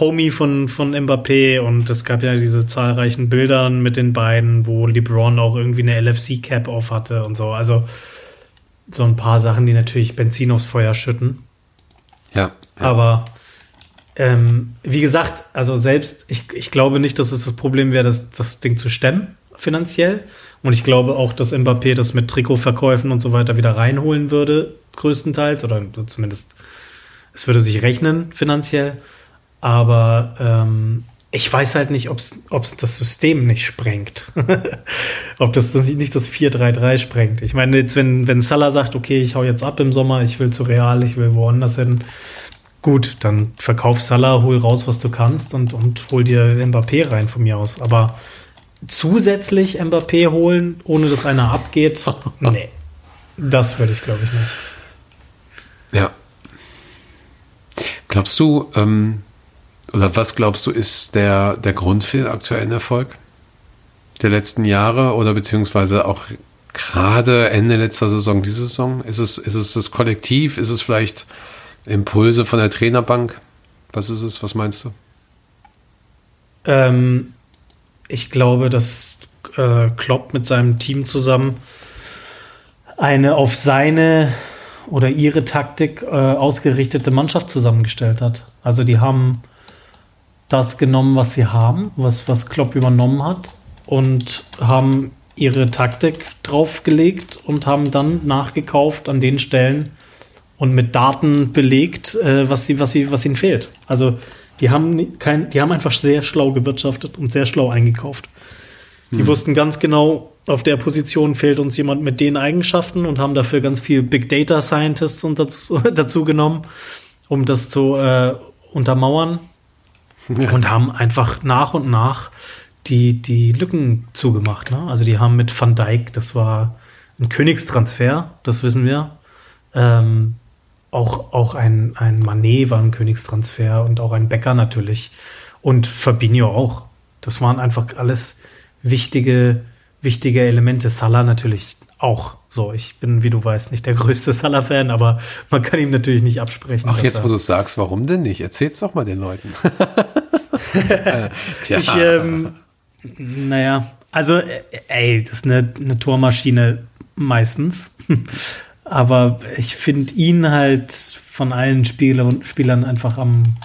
Homie von, von Mbappé und es gab ja diese zahlreichen Bilder mit den beiden, wo LeBron auch irgendwie eine LFC-Cap auf hatte und so. Also so ein paar Sachen, die natürlich Benzin aufs Feuer schütten. Ja. ja. Aber ähm, wie gesagt, also selbst, ich, ich glaube nicht, dass es das Problem wäre, das, das Ding zu stemmen, finanziell. Und ich glaube auch, dass Mbappé das mit Trikotverkäufen und so weiter wieder reinholen würde, größtenteils, oder zumindest Es würde sich rechnen finanziell, aber ähm, ich weiß halt nicht, ob es das System nicht sprengt. ob das, das nicht das 4-3-3 sprengt. Ich meine, jetzt, wenn, wenn Salah sagt, okay, ich hau jetzt ab im Sommer, ich will zu Real, ich will woanders hin, gut, dann verkauf Salah, hol raus, was du kannst und, und hol dir Mbappé rein von mir aus. Aber zusätzlich Mbappé holen, ohne dass einer abgeht, nee. Das würde ich, glaube ich, nicht. Ja. Glaubst du, ähm, oder was glaubst du, ist der, der Grund für den aktuellen Erfolg der letzten Jahre oder beziehungsweise auch gerade Ende letzter Saison, diese Saison? Ist es, ist es das Kollektiv? Ist es vielleicht Impulse von der Trainerbank? Was ist es? Was meinst du? Ähm, ich glaube, dass äh, Klopp mit seinem Team zusammen eine auf seine oder ihre Taktik äh, ausgerichtete Mannschaft zusammengestellt hat. Also die haben das genommen, was sie haben, was, was Klopp übernommen hat und haben ihre Taktik draufgelegt und haben dann nachgekauft an den Stellen und mit Daten belegt, äh, was, sie, was, sie, was ihnen fehlt. Also die haben, kein, die haben einfach sehr schlau gewirtschaftet und sehr schlau eingekauft. Die hm. wussten ganz genau, auf der Position fehlt uns jemand mit den Eigenschaften und haben dafür ganz viel Big Data Scientists und dazu, dazu genommen, um das zu äh, untermauern. Und haben einfach nach und nach die, die Lücken zugemacht. Ne? Also die haben mit Van Dijk, das war ein Königstransfer, das wissen wir. Ähm, auch, auch ein, ein Manet war ein Königstransfer und auch ein Becker natürlich. Und Fabinho auch. Das waren einfach alles wichtige, wichtige Elemente. Salah natürlich auch. So, ich bin, wie du weißt, nicht der größte Salah-Fan, aber man kann ihm natürlich nicht absprechen. Ach, jetzt, wo du es sagst, warum denn nicht? Erzähl's doch mal den Leuten. Tja. Ich, ähm, naja, also, äh, ey, das ist eine, eine Tormaschine meistens. aber ich finde ihn halt von allen Spieler, Spielern einfach am.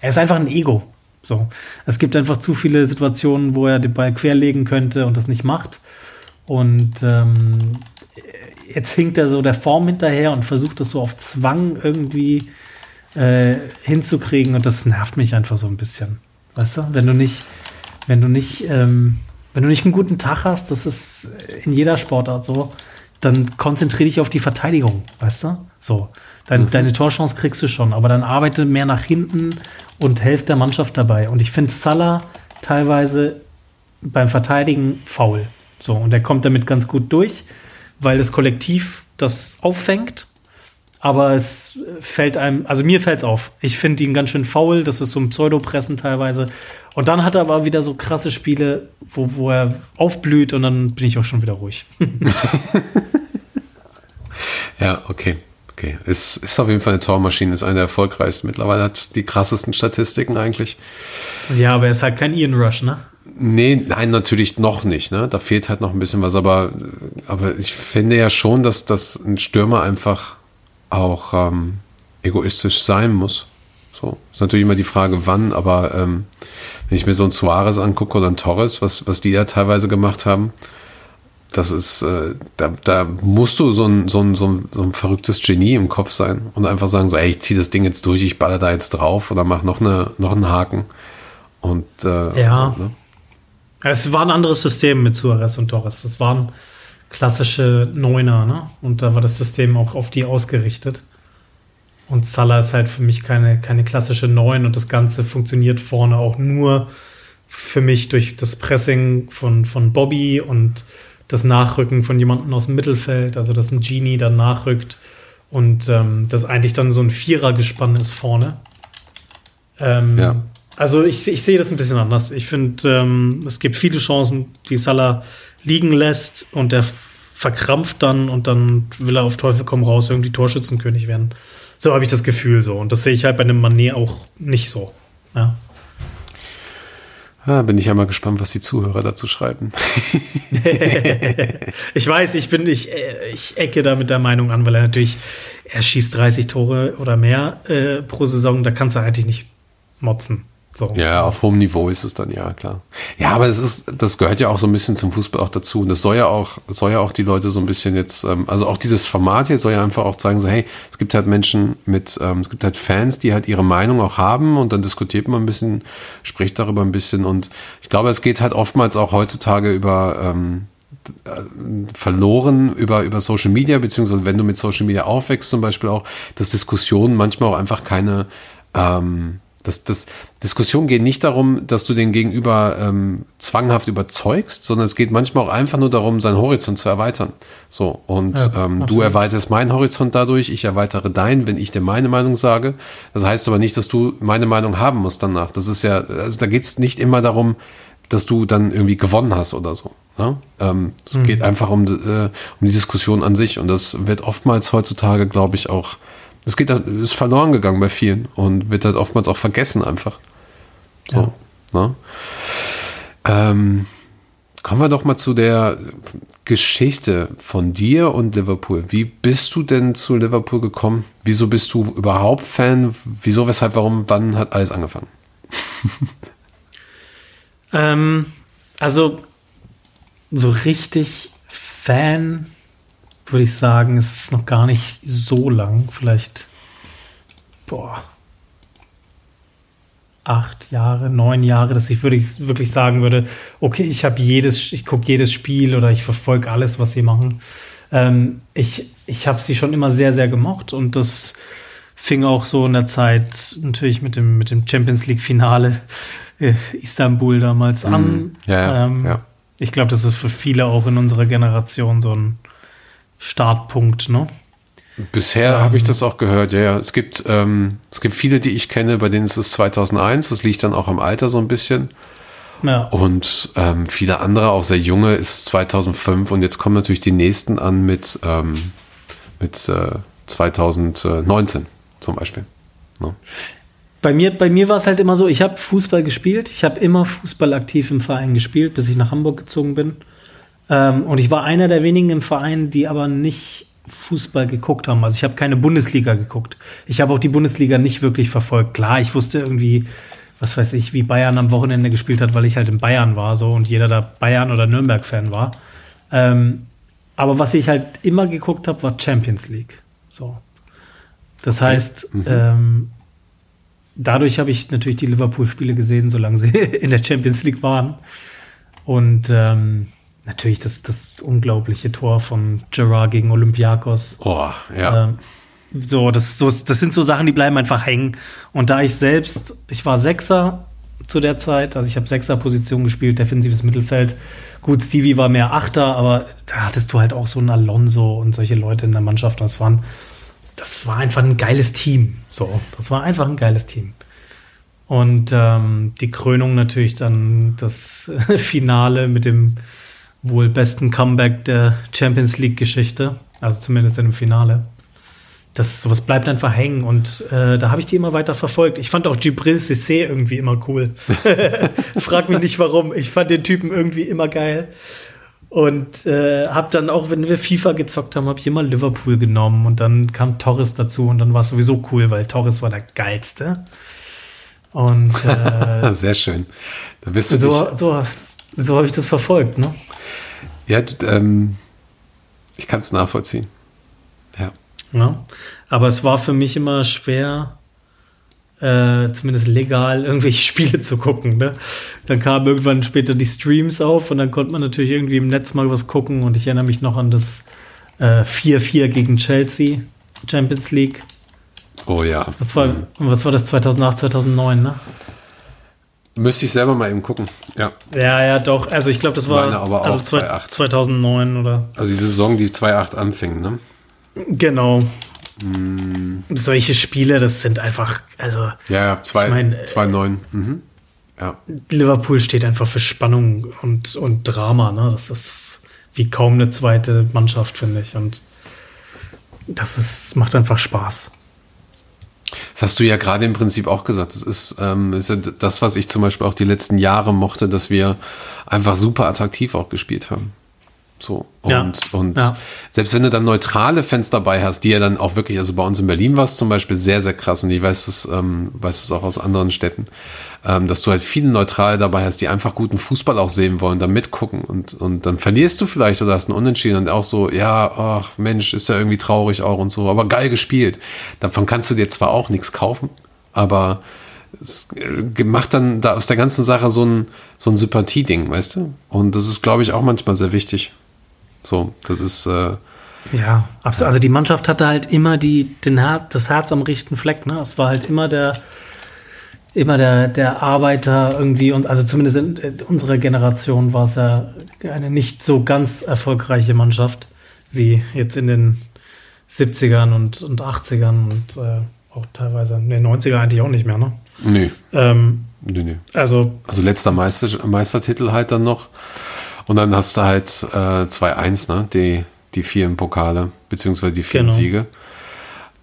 Er ist einfach ein Ego. So. Es gibt einfach zu viele Situationen, wo er den Ball querlegen könnte und das nicht macht. Und ähm, jetzt hinkt er so der Form hinterher und versucht das so auf Zwang irgendwie äh, hinzukriegen und das nervt mich einfach so ein bisschen. Weißt du, wenn du nicht, wenn du nicht, ähm, wenn du nicht einen guten Tag hast, das ist in jeder Sportart so, dann konzentriere dich auf die Verteidigung, weißt du? So. Dein, mhm. Deine Torchance kriegst du schon, aber dann arbeite mehr nach hinten und helf der Mannschaft dabei. Und ich finde Salah teilweise beim Verteidigen faul. So, und er kommt damit ganz gut durch, weil das Kollektiv das auffängt. Aber es fällt einem, also mir fällt es auf. Ich finde ihn ganz schön faul, das ist so ein Pseudopressen teilweise. Und dann hat er aber wieder so krasse Spiele, wo, wo er aufblüht und dann bin ich auch schon wieder ruhig. ja, okay. Okay, ist, ist auf jeden Fall eine Tormaschine, ist eine der erfolgreichsten. Mittlerweile hat die krassesten Statistiken eigentlich. Ja, aber er ist halt kein Ian Rush, ne? Nee, nein, natürlich noch nicht. Ne? Da fehlt halt noch ein bisschen was. Aber, aber ich finde ja schon, dass, dass ein Stürmer einfach auch ähm, egoistisch sein muss. So ist natürlich immer die Frage, wann. Aber ähm, wenn ich mir so ein Suarez angucke oder ein Torres, was, was die ja teilweise gemacht haben, das ist, äh, da, da musst du so ein, so, ein, so, ein, so ein verrücktes Genie im Kopf sein und einfach sagen, so, ey, ich ziehe das Ding jetzt durch, ich baller da jetzt drauf oder mach noch, eine, noch einen Haken. Und äh, ja. So, ne? Es war ein anderes System mit Suarez und Torres. Das waren klassische Neuner, ne? Und da war das System auch auf die ausgerichtet. Und Salah ist halt für mich keine, keine klassische Neun und das Ganze funktioniert vorne auch nur für mich durch das Pressing von, von Bobby und das Nachrücken von jemandem aus dem Mittelfeld, also dass ein Genie dann nachrückt und ähm, das eigentlich dann so ein Vierergespann ist vorne. Ähm, ja. Also ich, ich sehe das ein bisschen anders. Ich finde, ähm, es gibt viele Chancen, die Salah liegen lässt und der verkrampft dann und dann will er auf Teufel komm raus irgendwie Torschützenkönig werden. So habe ich das Gefühl so. Und das sehe ich halt bei einem Manet auch nicht so. Ja. Ah, bin ich ja mal gespannt, was die Zuhörer dazu schreiben. ich weiß, ich bin, ich, äh, ich ecke da mit der Meinung an, weil er natürlich, er schießt 30 Tore oder mehr äh, pro Saison, da kannst du eigentlich nicht motzen. So. Ja, auf hohem Niveau ist es dann, ja, klar. Ja, aber es ist, das gehört ja auch so ein bisschen zum Fußball auch dazu. Und das soll ja auch, soll ja auch die Leute so ein bisschen jetzt, ähm, also auch dieses Format hier soll ja einfach auch zeigen, so, hey, es gibt halt Menschen mit, ähm, es gibt halt Fans, die halt ihre Meinung auch haben und dann diskutiert man ein bisschen, spricht darüber ein bisschen. Und ich glaube, es geht halt oftmals auch heutzutage über, ähm, äh, verloren über, über Social Media, beziehungsweise wenn du mit Social Media aufwächst, zum Beispiel auch, dass Diskussionen manchmal auch einfach keine, ähm, das, das, Diskussionen gehen nicht darum, dass du den Gegenüber ähm, zwanghaft überzeugst, sondern es geht manchmal auch einfach nur darum, seinen Horizont zu erweitern. So, und ja, ähm, du erweiterst meinen Horizont dadurch, ich erweitere deinen, wenn ich dir meine Meinung sage. Das heißt aber nicht, dass du meine Meinung haben musst danach. Das ist ja, also da geht es nicht immer darum, dass du dann irgendwie gewonnen hast oder so. Ne? Ähm, es mhm. geht einfach um, äh, um die Diskussion an sich und das wird oftmals heutzutage, glaube ich, auch, es geht, ist verloren gegangen bei vielen und wird halt oftmals auch vergessen einfach. So. Ja. Ne? Ähm, kommen wir doch mal zu der Geschichte von dir und Liverpool. Wie bist du denn zu Liverpool gekommen? Wieso bist du überhaupt Fan? Wieso, weshalb, warum, wann hat alles angefangen? ähm, also so richtig Fan, würde ich sagen, ist noch gar nicht so lang. Vielleicht, boah, acht Jahre, neun Jahre, dass ich wirklich, wirklich sagen würde, okay, ich habe jedes, ich gucke jedes Spiel oder ich verfolge alles, was sie machen. Ähm, ich ich habe sie schon immer sehr, sehr gemocht und das fing auch so in der Zeit natürlich mit dem, mit dem Champions League-Finale äh, Istanbul damals an. Mm, ja, ähm, ja. Ich glaube, das ist für viele auch in unserer Generation so ein Startpunkt, ne? Bisher ähm, habe ich das auch gehört, ja, ja. Es gibt, ähm, es gibt viele, die ich kenne, bei denen ist es 2001. Das liegt dann auch am Alter so ein bisschen. Ja. Und ähm, viele andere, auch sehr junge, ist es 2005. Und jetzt kommen natürlich die nächsten an mit, ähm, mit äh, 2019 zum Beispiel. Ne? bei mir, bei mir war es halt immer so, ich habe Fußball gespielt, ich habe immer Fußball aktiv im Verein gespielt, bis ich nach Hamburg gezogen bin. Ähm, und ich war einer der wenigen im Verein, die aber nicht Fußball geguckt haben. Also ich habe keine Bundesliga geguckt. Ich habe auch die Bundesliga nicht wirklich verfolgt. Klar, ich wusste irgendwie, was weiß ich, wie Bayern am Wochenende gespielt hat, weil ich halt in Bayern war so und jeder da Bayern oder Nürnberg-Fan war. Ähm, aber was ich halt immer geguckt habe, war Champions League. So. Das okay. heißt, mhm. ähm, dadurch habe ich natürlich die Liverpool-Spiele gesehen, solange sie in der Champions League waren. Und ähm, natürlich das, das unglaubliche Tor von Gerard gegen Olympiakos. Oh, ja. Ähm, so, das, so, das sind so Sachen, die bleiben einfach hängen. Und da ich selbst, ich war Sechser zu der Zeit, also ich habe Sechser-Position gespielt, defensives Mittelfeld. Gut, Stevie war mehr Achter, aber da hattest du halt auch so einen Alonso und solche Leute in der Mannschaft. Und es waren das war einfach ein geiles Team. So, das war einfach ein geiles Team. Und ähm, die Krönung natürlich dann das Finale mit dem wohl besten Comeback der Champions League-Geschichte, also zumindest in dem Finale. Das sowas bleibt einfach hängen und äh, da habe ich die immer weiter verfolgt. Ich fand auch Gibril Cissé irgendwie immer cool. Frag mich nicht warum. Ich fand den Typen irgendwie immer geil. Und äh, habe dann auch, wenn wir FIFA gezockt haben, habe ich immer Liverpool genommen und dann kam Torres dazu und dann war es sowieso cool, weil Torres war der geilste. Und äh, sehr schön. Da bist du so, so, so habe ich das verfolgt, ne? Ja, ähm, ich kann es nachvollziehen. Ja. ja. Aber es war für mich immer schwer, äh, zumindest legal irgendwelche Spiele zu gucken. Ne? Dann kamen irgendwann später die Streams auf und dann konnte man natürlich irgendwie im Netz mal was gucken und ich erinnere mich noch an das 4-4 äh, gegen Chelsea, Champions League. Oh ja. Was war, was war das 2008, 2009, ne? Müsste ich selber mal eben gucken. Ja. Ja, ja, doch. Also ich glaube, das war Meine aber also 2009 oder. Also die Saison, die 2008 anfing, ne? Genau. Mm. Solche Spiele, das sind einfach, also. Ja, ja, 2-9. Mhm. Ja. Liverpool steht einfach für Spannung und, und Drama, ne? Das ist wie kaum eine zweite Mannschaft, finde ich. Und das ist, macht einfach Spaß. Das hast du ja gerade im Prinzip auch gesagt. Das ist, ähm, ist ja das, was ich zum Beispiel auch die letzten Jahre mochte, dass wir einfach super attraktiv auch gespielt haben. So. Und, ja. und ja. selbst wenn du dann neutrale Fans dabei hast, die ja dann auch wirklich, also bei uns in Berlin war es zum Beispiel sehr, sehr krass und ich weiß es, ähm, weiß es auch aus anderen Städten, ähm, dass du halt viele Neutrale dabei hast, die einfach guten Fußball auch sehen wollen, da mitgucken und, und dann verlierst du vielleicht oder hast einen Unentschieden und auch so, ja, ach Mensch, ist ja irgendwie traurig auch und so, aber geil gespielt. Davon kannst du dir zwar auch nichts kaufen, aber es äh, macht dann da aus der ganzen Sache so ein, so ein Sympathieding, weißt du? Und das ist, glaube ich, auch manchmal sehr wichtig. So, das ist. Äh, ja, absolut. Also die Mannschaft hatte halt immer die, den Her das Herz am richtigen Fleck. Ne? Es war halt immer der, immer der, der Arbeiter irgendwie und also zumindest in unserer Generation war es ja eine nicht so ganz erfolgreiche Mannschaft wie jetzt in den 70ern und, und 80ern und äh, auch teilweise in den 90er eigentlich auch nicht mehr, ne? Nee. Ähm, nee, nee. Also, also letzter Meister, Meistertitel halt dann noch. Und dann hast du halt äh, 2-1, ne? Die, die vielen Pokale, beziehungsweise die vielen genau. Siege.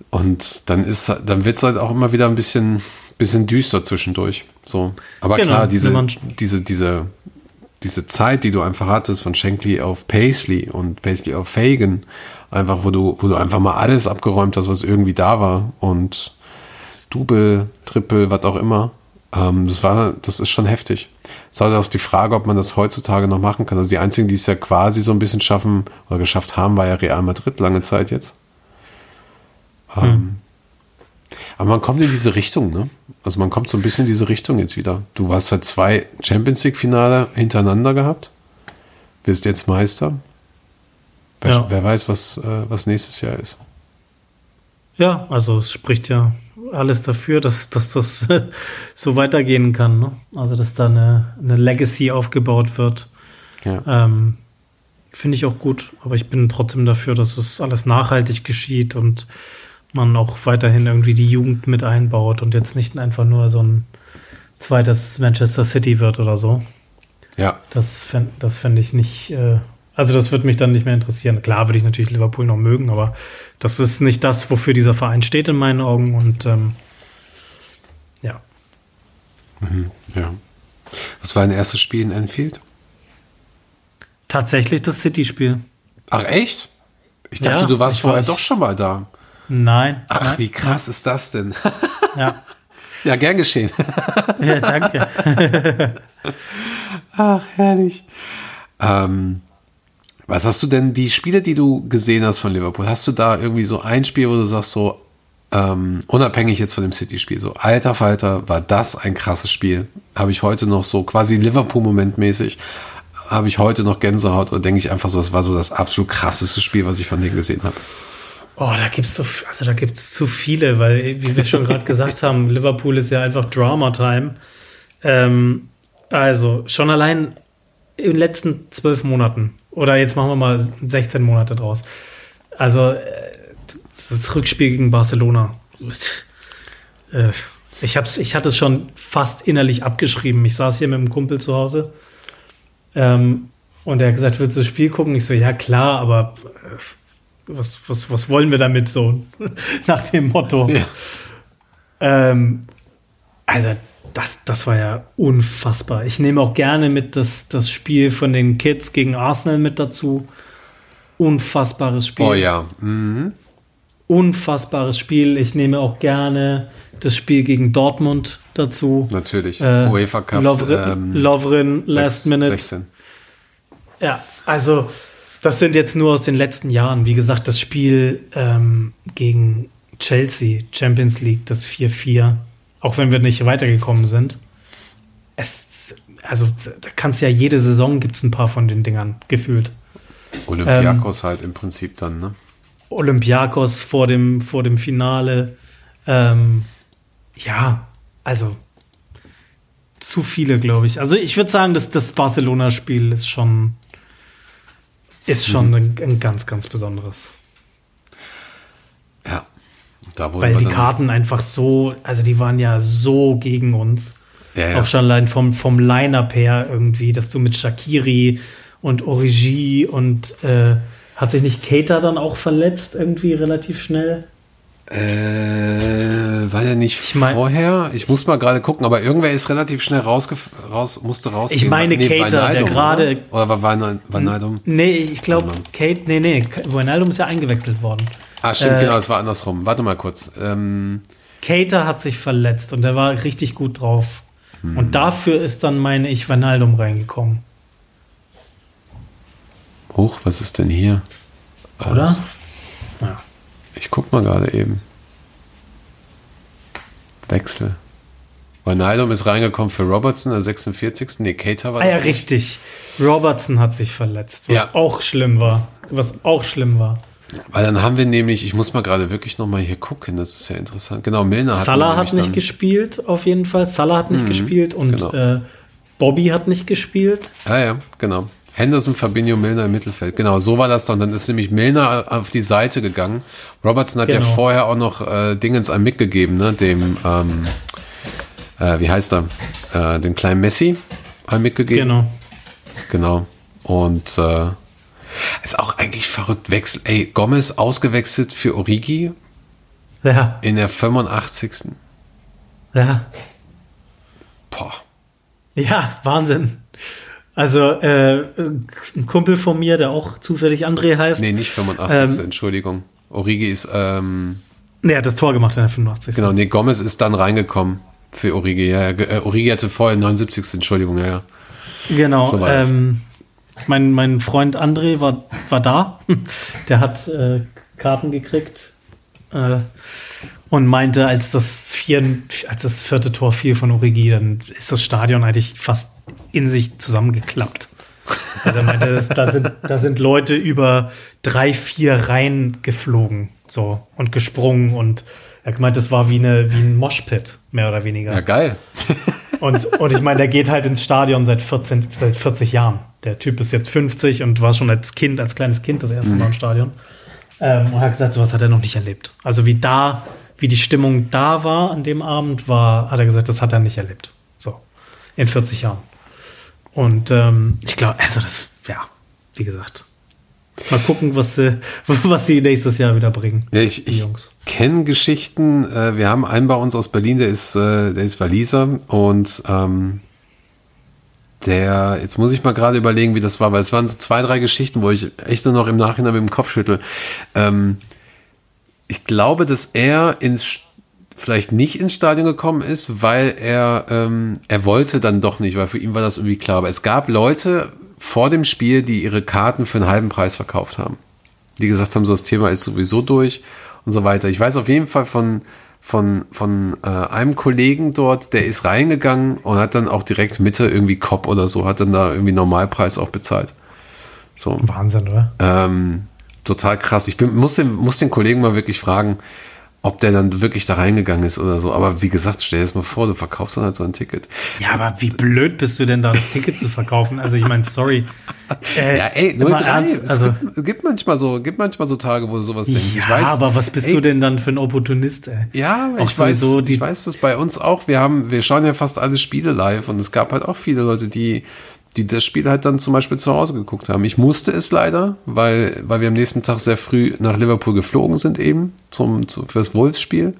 Und dann ist dann wird es halt auch immer wieder ein bisschen, bisschen düster zwischendurch. So. Aber genau, klar, diese, diese, diese, diese Zeit, die du einfach hattest von Shankly auf Paisley und Paisley auf Fagan, einfach, wo du, wo du einfach mal alles abgeräumt hast, was irgendwie da war und Double, Triple, was auch immer. Ähm, das war, das ist schon heftig. Es ist halt auch die Frage, ob man das heutzutage noch machen kann. Also die einzigen, die es ja quasi so ein bisschen schaffen oder geschafft haben, war ja Real Madrid lange Zeit jetzt. Ähm, hm. Aber man kommt in diese Richtung, ne? Also man kommt so ein bisschen in diese Richtung jetzt wieder. Du hast halt zwei Champions League-Finale hintereinander gehabt. Bist jetzt Meister. Wer, ja. wer weiß, was, äh, was nächstes Jahr ist. Ja, also es spricht ja alles dafür, dass, dass das so weitergehen kann. Ne? Also, dass da eine, eine Legacy aufgebaut wird. Ja. Ähm, Finde ich auch gut, aber ich bin trotzdem dafür, dass es alles nachhaltig geschieht und man auch weiterhin irgendwie die Jugend mit einbaut und jetzt nicht einfach nur so ein zweites Manchester City wird oder so. Ja. Das fände das fänd ich nicht, äh, also das würde mich dann nicht mehr interessieren. Klar würde ich natürlich Liverpool noch mögen, aber das ist nicht das, wofür dieser Verein steht in meinen Augen. Und ähm, ja. Mhm, ja. Was war dein erstes Spiel in Enfield? Tatsächlich das City-Spiel. Ach echt? Ich dachte, ja, du warst vorher war doch schon mal da. Nein. Ach, nein, wie krass nein. ist das denn? Ja. ja, gern geschehen. ja, danke. Ach, herrlich. Ähm, was hast du denn, die Spiele, die du gesehen hast von Liverpool, hast du da irgendwie so ein Spiel, wo du sagst, so, ähm, unabhängig jetzt von dem City-Spiel, so, alter Falter, war das ein krasses Spiel? Habe ich heute noch so, quasi Liverpool-Moment mäßig, habe ich heute noch Gänsehaut und denke ich einfach so, das war so das absolut krasseste Spiel, was ich von denen gesehen habe. Oh, da gibt's so, also da gibt's zu viele, weil, wie wir schon gerade gesagt haben, Liverpool ist ja einfach Drama-Time. Ähm, also, schon allein in den letzten zwölf Monaten oder jetzt machen wir mal 16 Monate draus. Also, äh, das Rückspiel gegen Barcelona. Äh, ich, hab's, ich hatte es schon fast innerlich abgeschrieben. Ich saß hier mit einem Kumpel zu Hause ähm, und er hat gesagt, willst du das Spiel gucken? Ich so, ja klar, aber äh, was, was, was wollen wir damit so? Nach dem Motto. Ja. Ähm, also, das, das war ja unfassbar. Ich nehme auch gerne mit das, das Spiel von den Kids gegen Arsenal mit dazu. Unfassbares Spiel. Oh ja. Mhm. Unfassbares Spiel. Ich nehme auch gerne das Spiel gegen Dortmund dazu. Natürlich. Äh, UEFA Cup. Lovren, ähm, Lovren Last 6, Minute. 16. Ja, also das sind jetzt nur aus den letzten Jahren. Wie gesagt, das Spiel ähm, gegen Chelsea, Champions League, das 4-4 auch wenn wir nicht weitergekommen sind. Es, also da kannst ja jede Saison gibt es ein paar von den Dingern gefühlt. Olympiakos ähm, halt im Prinzip dann, ne? Olympiakos vor dem, vor dem Finale. Ähm, ja, also zu viele, glaube ich. Also ich würde sagen, dass das Barcelona-Spiel ist schon, ist schon mhm. ein, ein ganz, ganz besonderes. Ja. Weil die Karten einfach so, also die waren ja so gegen uns. Ja, ja. Auch schon allein vom, vom Line-Up her irgendwie, dass du mit Shakiri und Origi und äh, hat sich nicht Cater dann auch verletzt, irgendwie relativ schnell? Äh, war der nicht Ich mein- vorher? Ich muss mal gerade gucken, aber irgendwer ist relativ schnell rausge raus, musste rausgehen. Ich meine Cater, der gerade- Oder, oder war Wijnaldum? Nee, ich glaube. Kate, nee, nee, Wijnaldum ist ja eingewechselt worden. Ah, stimmt, Äh, genau, es war andersrum. Warte mal kurz. Ähm, Cater hat sich verletzt und der war richtig gut drauf. Hm. Und dafür ist dann, meine ich, Wijnaldum reingekommen. hoch, was ist denn hier? Oder? Alles. Ja. Ich guck mal gerade eben. Wechsel. Wijnaldum ist reingekommen für Robertson, der 46. Nee, Cater war Ah ja, richtig. Robertson hat sich verletzt, was Ja. auch schlimm war. Was auch schlimm war. Weil dann haben wir nämlich, ich muss mal gerade wirklich noch mal hier gucken, das ist ja interessant. Genau, Milner hat Salah hat nicht gespielt, auf jeden Fall. Salah hat nicht gespielt und genau. äh, Bobby hat nicht gespielt. Ja, ja, genau. Henderson, Fabinho, Milner im Mittelfeld. Genau, so war das dann. Dann ist nämlich Milner auf die Seite gegangen. Robertson hat ja Genau. vorher auch noch äh, Dingens einem mitgegeben, ne? Dem, ähm, äh, wie heißt er? Äh, dem kleinen Messi einem mitgegeben. Genau. Genau. Und äh, ist auch eigentlich verrückt. Wechsel. Ey, Gomez ausgewechselt für Origi Ja, in der 85. ja. Boah. Ja, Wahnsinn. Also, äh, ein Kumpel von mir, der auch zufällig André heißt, Nee, nicht 85. Ähm, Entschuldigung. Origi ist, ähm, nee, hat das Tor gemacht in der 85. genau, nee, Gomez ist dann reingekommen für Origi. Ja, ja, Origi hatte vorher 79. Entschuldigung, ja, ja. Genau. So das. Mein, mein Freund André war, war da. Der hat äh, Karten gekriegt äh, und meinte, als das, vier, als das vierte Tor fiel von Origi, dann ist das Stadion eigentlich fast in sich zusammengeklappt. Also er meinte, das, da, sind, da sind Leute über drei, vier Reihen geflogen so und gesprungen und er gemeint, das war wie, eine, wie ein Moshpit, mehr oder weniger. Ja, geil. Und, und ich meine, der geht halt ins Stadion seit, 14, seit 40 Jahren. Der Typ ist jetzt 50 und war schon als Kind, als kleines Kind das erste Mal im Stadion. Ähm, und hat gesagt, sowas hat er noch nicht erlebt. Also wie da, wie die Stimmung da war an dem Abend, war, hat er gesagt, das hat er nicht erlebt. So. In 40 Jahren. Und ähm, ich glaube, also das, ja, wie gesagt. Mal gucken, was sie, was sie nächstes Jahr wieder bringen. Ja, ich, ich Jungs. kenne Geschichten. Äh, wir haben einen bei uns aus Berlin, der ist, äh, der ist Waliser und ähm, der, jetzt muss ich mal gerade überlegen, wie das war, weil es waren so zwei, drei Geschichten, wo ich echt nur noch im Nachhinein mit dem Kopf schüttel. Ähm, ich glaube, dass er ins vielleicht nicht ins Stadion gekommen ist, weil er ähm, er wollte dann doch nicht, weil für ihn war das irgendwie klar. Aber es gab Leute vor dem Spiel, die ihre Karten für einen halben Preis verkauft haben die gesagt haben, so das Thema ist sowieso durch und so weiter. Ich weiß auf jeden Fall von, von, von äh, einem Kollegen dort, der ist reingegangen und hat dann auch direkt Mitte irgendwie Cop oder so, hat dann da irgendwie Normalpreis auch bezahlt. So, Wahnsinn, oder? ähm, total krass. Ich bin, muss, den, muss den Kollegen mal wirklich fragen, ob der dann wirklich da reingegangen ist oder so. Aber wie gesagt, stell dir das mal vor, du verkaufst dann halt so ein Ticket. Ja, aber wie blöd bist du denn da, das Ticket zu verkaufen? Also ich meine, sorry. Äh, Ja, ey, immer 03. ernst, Es also, gibt, gibt manchmal so, gibt manchmal so Tage, wo du sowas denkst. ja, ich weiß, aber was bist ey, du denn dann für ein Opportunist, ey? Ja, Auch ich weiß, die- ich weiß das bei uns auch. Wir haben, wir schauen ja fast alle Spiele live und es gab halt auch viele Leute, die, die das Spiel halt dann zum Beispiel zu Hause geguckt haben. Ich musste es leider, weil, weil wir am nächsten Tag sehr früh nach Liverpool geflogen sind eben zum, zu, fürs Wolfsspiel.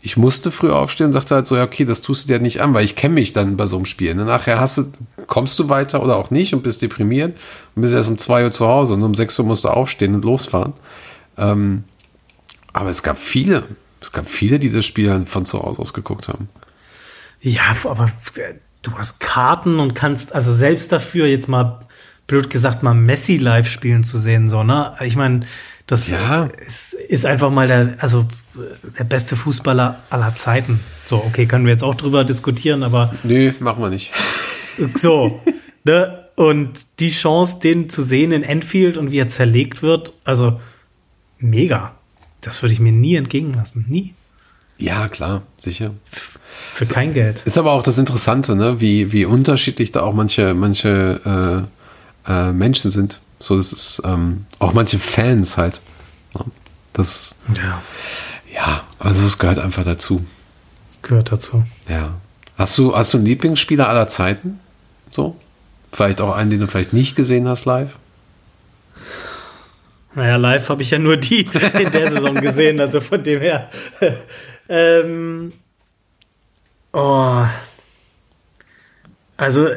Ich musste früh aufstehen, sagte halt so, ja, okay, das tust du dir nicht an, weil ich kenne mich dann bei so einem Spiel. Ne? Nachher hast du, kommst du weiter oder auch nicht und bist deprimiert und bist erst um zwei Uhr zu Hause und um sechs Uhr musst du aufstehen und losfahren. Ähm, aber es gab viele, es gab viele, die das Spiel dann von zu Hause aus geguckt haben. Ja, aber du hast Karten und kannst, also selbst dafür jetzt mal, blöd gesagt, mal Messi live spielen zu sehen, so, ne? Ich meine, das Ja. äh, ist, ist einfach mal der, also äh, der beste Fußballer aller Zeiten. So, okay, können wir jetzt auch drüber diskutieren, aber Nö, machen wir nicht. So, ne? Und die Chance, den zu sehen in Enfield und wie er zerlegt wird, also mega. Das würde ich mir nie entgehen lassen. Nie. Ja, klar, sicher. Für kein Geld. Ist aber auch das Interessante, ne? wie, wie unterschiedlich da auch manche, manche äh, äh, Menschen sind. So, das ist ähm, auch manche Fans halt. Ne? Das, Ja. ja, also es gehört einfach dazu. Gehört dazu. Ja. Hast du, hast du einen Lieblingsspieler aller Zeiten? So? Vielleicht auch einen, den du vielleicht nicht gesehen hast live? Naja, live habe ich ja nur die in der Saison gesehen, also von dem her. Ähm, oh. Also,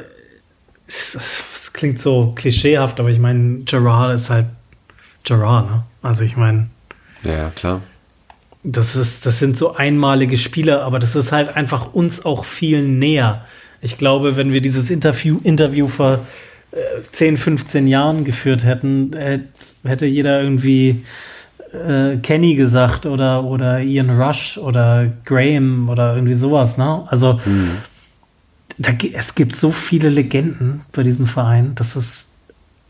es, klingt so klischeehaft, aber ich meine, Gerard ist halt Gerard, ne? Also ich meine. Ja, klar. Das, ist, das sind so einmalige Spieler, aber das ist halt einfach uns auch viel näher. Ich glaube, wenn wir dieses Interview, Interview vor äh, 10, 15 Jahren geführt hätten, äh, hätte jeder irgendwie äh, Kenny gesagt oder, oder Ian Rush oder Graham oder irgendwie sowas. Ne? Also mhm. da, es gibt so viele Legenden bei diesem Verein, dass es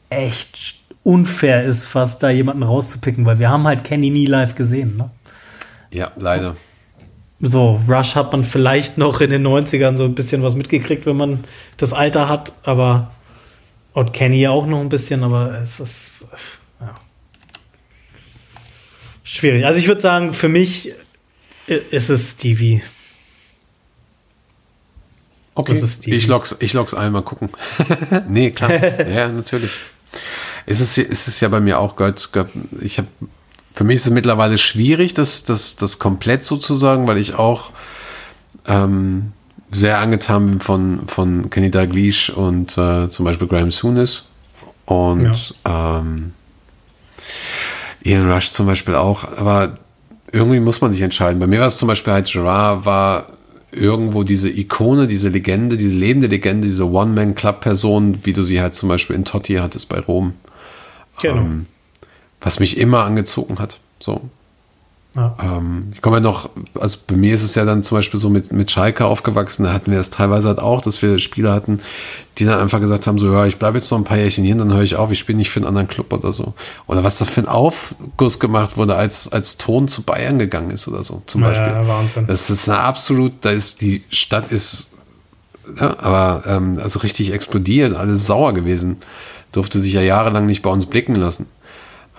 echt unfair ist, fast da jemanden rauszupicken, weil wir haben halt Kenny nie live gesehen. Ne? Ja, leider. So, Rush hat man vielleicht noch in den 90ern so ein bisschen was mitgekriegt, wenn man das Alter hat, aber und Kenny auch noch ein bisschen, aber es ist ja, schwierig. Also ich würde sagen, für mich ist es Stevie. Okay, ich log's, ich log's ein, mal gucken. nee, klar. ja, natürlich. Es ist, es ist ja bei mir auch, Gott, ich habe für mich ist es mittlerweile schwierig, das, das, das komplett sozusagen, weil ich auch ähm, sehr angetan bin von, von Kenny Dalglish und äh, zum Beispiel Graham Souness und ja. ähm, Ian Rush zum Beispiel auch. Aber irgendwie muss man sich entscheiden. Bei mir war es zum Beispiel halt Gerard war irgendwo diese Ikone, diese Legende, diese lebende Legende, diese One-Man-Club-Person, wie du sie halt zum Beispiel in Totti hattest bei Rom. Genau. Ähm, was mich immer angezogen hat. So. Ja. Ähm, ich komme ja noch, also bei mir ist es ja dann zum Beispiel so mit, mit Schalke aufgewachsen, da hatten wir es teilweise halt auch, dass wir Spieler hatten, die dann einfach gesagt haben, so, ja, ich bleibe jetzt noch ein paar Jährchen hier, dann höre ich auf, ich spiele nicht für einen anderen Club oder so. Oder was da für ein Aufguss gemacht wurde, als, als Ton zu Bayern gegangen ist oder so, zum ja, Beispiel. Wahnsinn. Das ist eine absolut, da ist, die Stadt ist, ja, aber, ähm, also richtig explodiert, alles sauer gewesen. Durfte sich ja jahrelang nicht bei uns blicken lassen.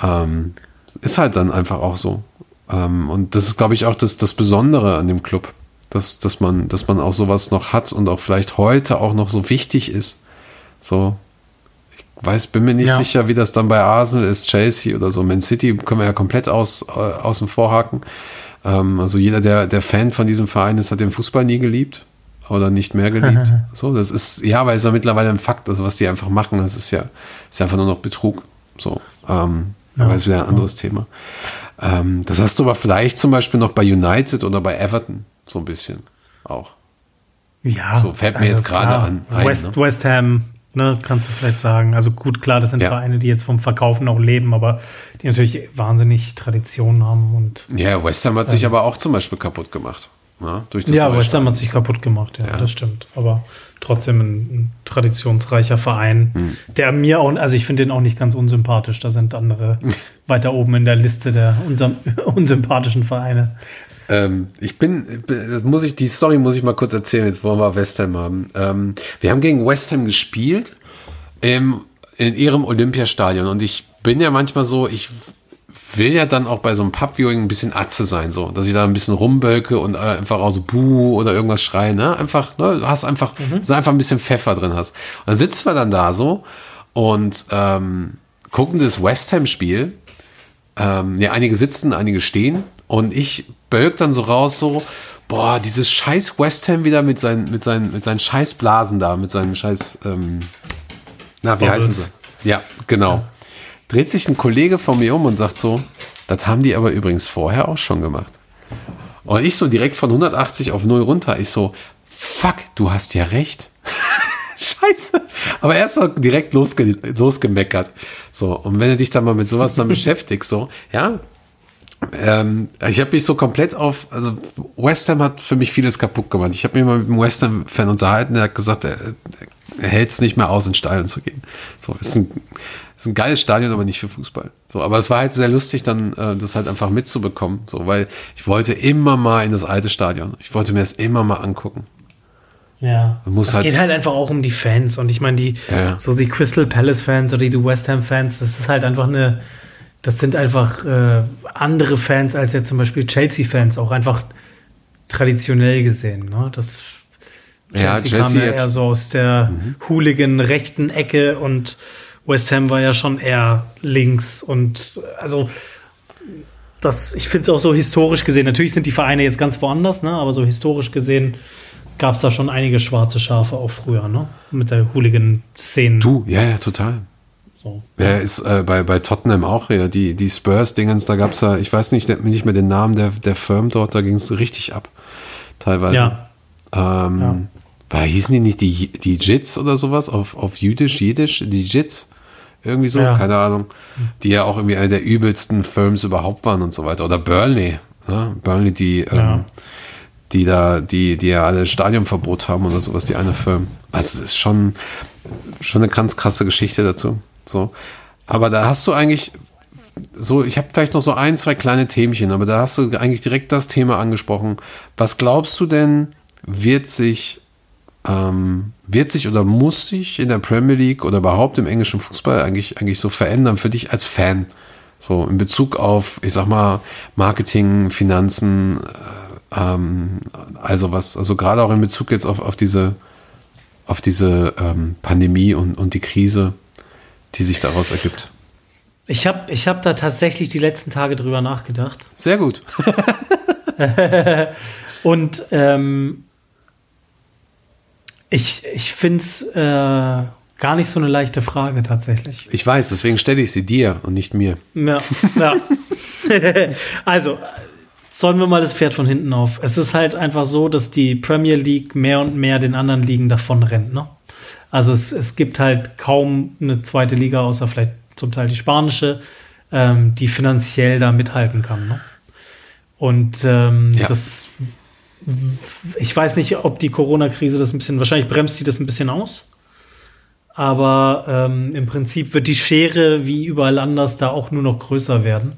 Ähm, ist halt dann einfach auch so. Ähm, und das ist, glaube ich, auch das, das Besondere an dem Club, dass, dass, man, dass man auch sowas noch hat und auch vielleicht heute auch noch so wichtig ist. So, ich weiß, bin mir nicht ja. sicher, wie das dann bei Arsenal ist, Chelsea oder so. Man City können wir ja komplett aus, äh, außen vor haken. Ähm, also jeder, der, der Fan von diesem Verein ist, hat den Fußball nie geliebt oder nicht mehr geliebt. so, das ist, ja, weil es ja mittlerweile ein Fakt, also was die einfach machen, das ist ja, ist einfach nur noch Betrug. So, ähm, ja, aber das ist wieder ein anderes. Thema. Ähm, das hast du aber vielleicht zum Beispiel noch bei United oder bei Everton so ein bisschen auch. Ja. So fällt mir also jetzt gerade an. Ein, West, ne? West Ham, ne, kannst du vielleicht sagen. Also gut, klar, das sind ja. Vereine, die jetzt vom Verkaufen auch leben, aber die natürlich wahnsinnig Tradition haben und. Ja, West Ham hat sich aber auch zum Beispiel kaputt gemacht. Ja, ja West Ham hat sich kaputt gemacht, ja, ja, das stimmt. Aber trotzdem ein, ein traditionsreicher Verein, hm. der mir auch, also ich finde den auch nicht ganz unsympathisch. Da sind andere weiter oben in der Liste der unsam, unsympathischen Vereine. Ähm, ich bin, muss ich, die Story muss ich mal kurz erzählen, jetzt wollen wir West Ham haben. Ähm, wir haben gegen West Ham gespielt im, in ihrem Olympiastadion und ich bin ja manchmal so, ich will ja dann auch bei so einem Pub-Viewing ein bisschen Atze sein, so, dass ich da ein bisschen rumbölke und einfach auch so Buh oder irgendwas schreie, ne? Einfach, ne? Du hast einfach, mhm. dass einfach ein bisschen Pfeffer drin hast. Und dann sitzen wir dann da so und ähm, gucken das West Ham-Spiel. Ähm, ja, einige sitzen, einige stehen und ich bölk dann so raus, so, boah, dieses scheiß West Ham wieder mit seinen, mit seinen, mit seinen scheiß Blasen da, mit seinen scheiß, ähm, na, wie Bubbles. heißen sie? Ja, genau. Dreht sich ein Kollege von mir um und sagt so, das haben die aber übrigens vorher auch schon gemacht. Und ich so direkt von 180 auf 0 runter. Ich so, fuck, du hast ja recht. Scheiße. Aber erstmal direkt losge losgemeckert. So, und wenn du dich dann mal mit sowas dann beschäftigst, so, ja, ähm, ich habe mich so komplett auf, also West Ham hat für mich vieles kaputt gemacht. Ich habe mich mal mit einem West Ham-Fan unterhalten, der hat gesagt, er, er hält es nicht mehr aus, in Stadion zu gehen. So, ist ein, ist ein geiles Stadion, aber nicht für Fußball. So, aber es war halt sehr lustig, dann äh, das halt einfach mitzubekommen. So, weil ich wollte immer mal in das alte Stadion. Ich wollte mir das immer mal angucken. Ja. Es halt geht halt einfach auch um die Fans. Und ich meine, die, ja. so die Crystal Palace Fans oder die West Ham Fans, das ist halt einfach eine, das sind einfach äh, andere Fans als jetzt zum Beispiel Chelsea Fans, auch einfach traditionell gesehen. Ne? Das Chelsea, ja, Chelsea kam ja eher so aus der mhm. hooligan rechten Ecke und West Ham war ja schon eher links und also das, ich finde es auch so historisch gesehen, natürlich sind die Vereine jetzt ganz woanders, ne? aber so historisch gesehen gab es da schon einige schwarze Schafe auch früher, ne? Mit der Hooligan-Szene. Du, ja, ja, total. So. Ja, ist äh, bei, bei Tottenham auch ja, die, die Spurs-Dingens, da gab es ja, ich weiß nicht, nicht mehr den Namen der, der Firm dort, da ging es richtig ab. Teilweise. Ja. Ähm, ja. Weil hießen die nicht die, die Jits oder sowas auf, auf Jüdisch, Jiddisch, die Jits? Irgendwie so, ja. keine Ahnung. Die ja auch irgendwie eine der übelsten Firms überhaupt waren und so weiter. Oder Burnley. Ne? Burnley, die, ähm, die da, die, die ja alle Stadionverbot haben oder sowas, die eine Firm. Also es ist schon, schon eine ganz krasse Geschichte dazu. So. Aber da hast du eigentlich so, ich habe vielleicht noch so ein, zwei kleine Themchen, aber da hast du eigentlich direkt das Thema angesprochen. Was glaubst du denn, wird sich ähm, wird sich oder muss sich in der Premier League oder überhaupt im englischen Fußball eigentlich, eigentlich so verändern für dich als Fan? So in Bezug auf, ich sag mal, Marketing, Finanzen, äh, ähm, also was, also gerade auch in Bezug jetzt auf, auf diese, auf diese ähm, Pandemie und, und die Krise, die sich daraus ergibt. Ich habe ich hab da tatsächlich die letzten Tage drüber nachgedacht. Sehr gut. und ähm, ich, ich finde es äh, gar nicht so eine leichte Frage tatsächlich. Ich weiß, deswegen stelle ich sie dir und nicht mir. Ja, ja. also, sollen wir mal das Pferd von hinten auf. Es ist halt einfach so, dass die Premier League mehr und mehr den anderen Ligen davon rennt. Ne? Also es, es gibt halt kaum eine zweite Liga, außer vielleicht zum Teil die spanische, ähm, die finanziell da mithalten kann. Ne? Und ähm, ja. das ich weiß nicht, ob die Corona-Krise das ein bisschen, wahrscheinlich bremst sie das ein bisschen aus. Aber ähm, im Prinzip wird die Schere wie überall anders da auch nur noch größer werden,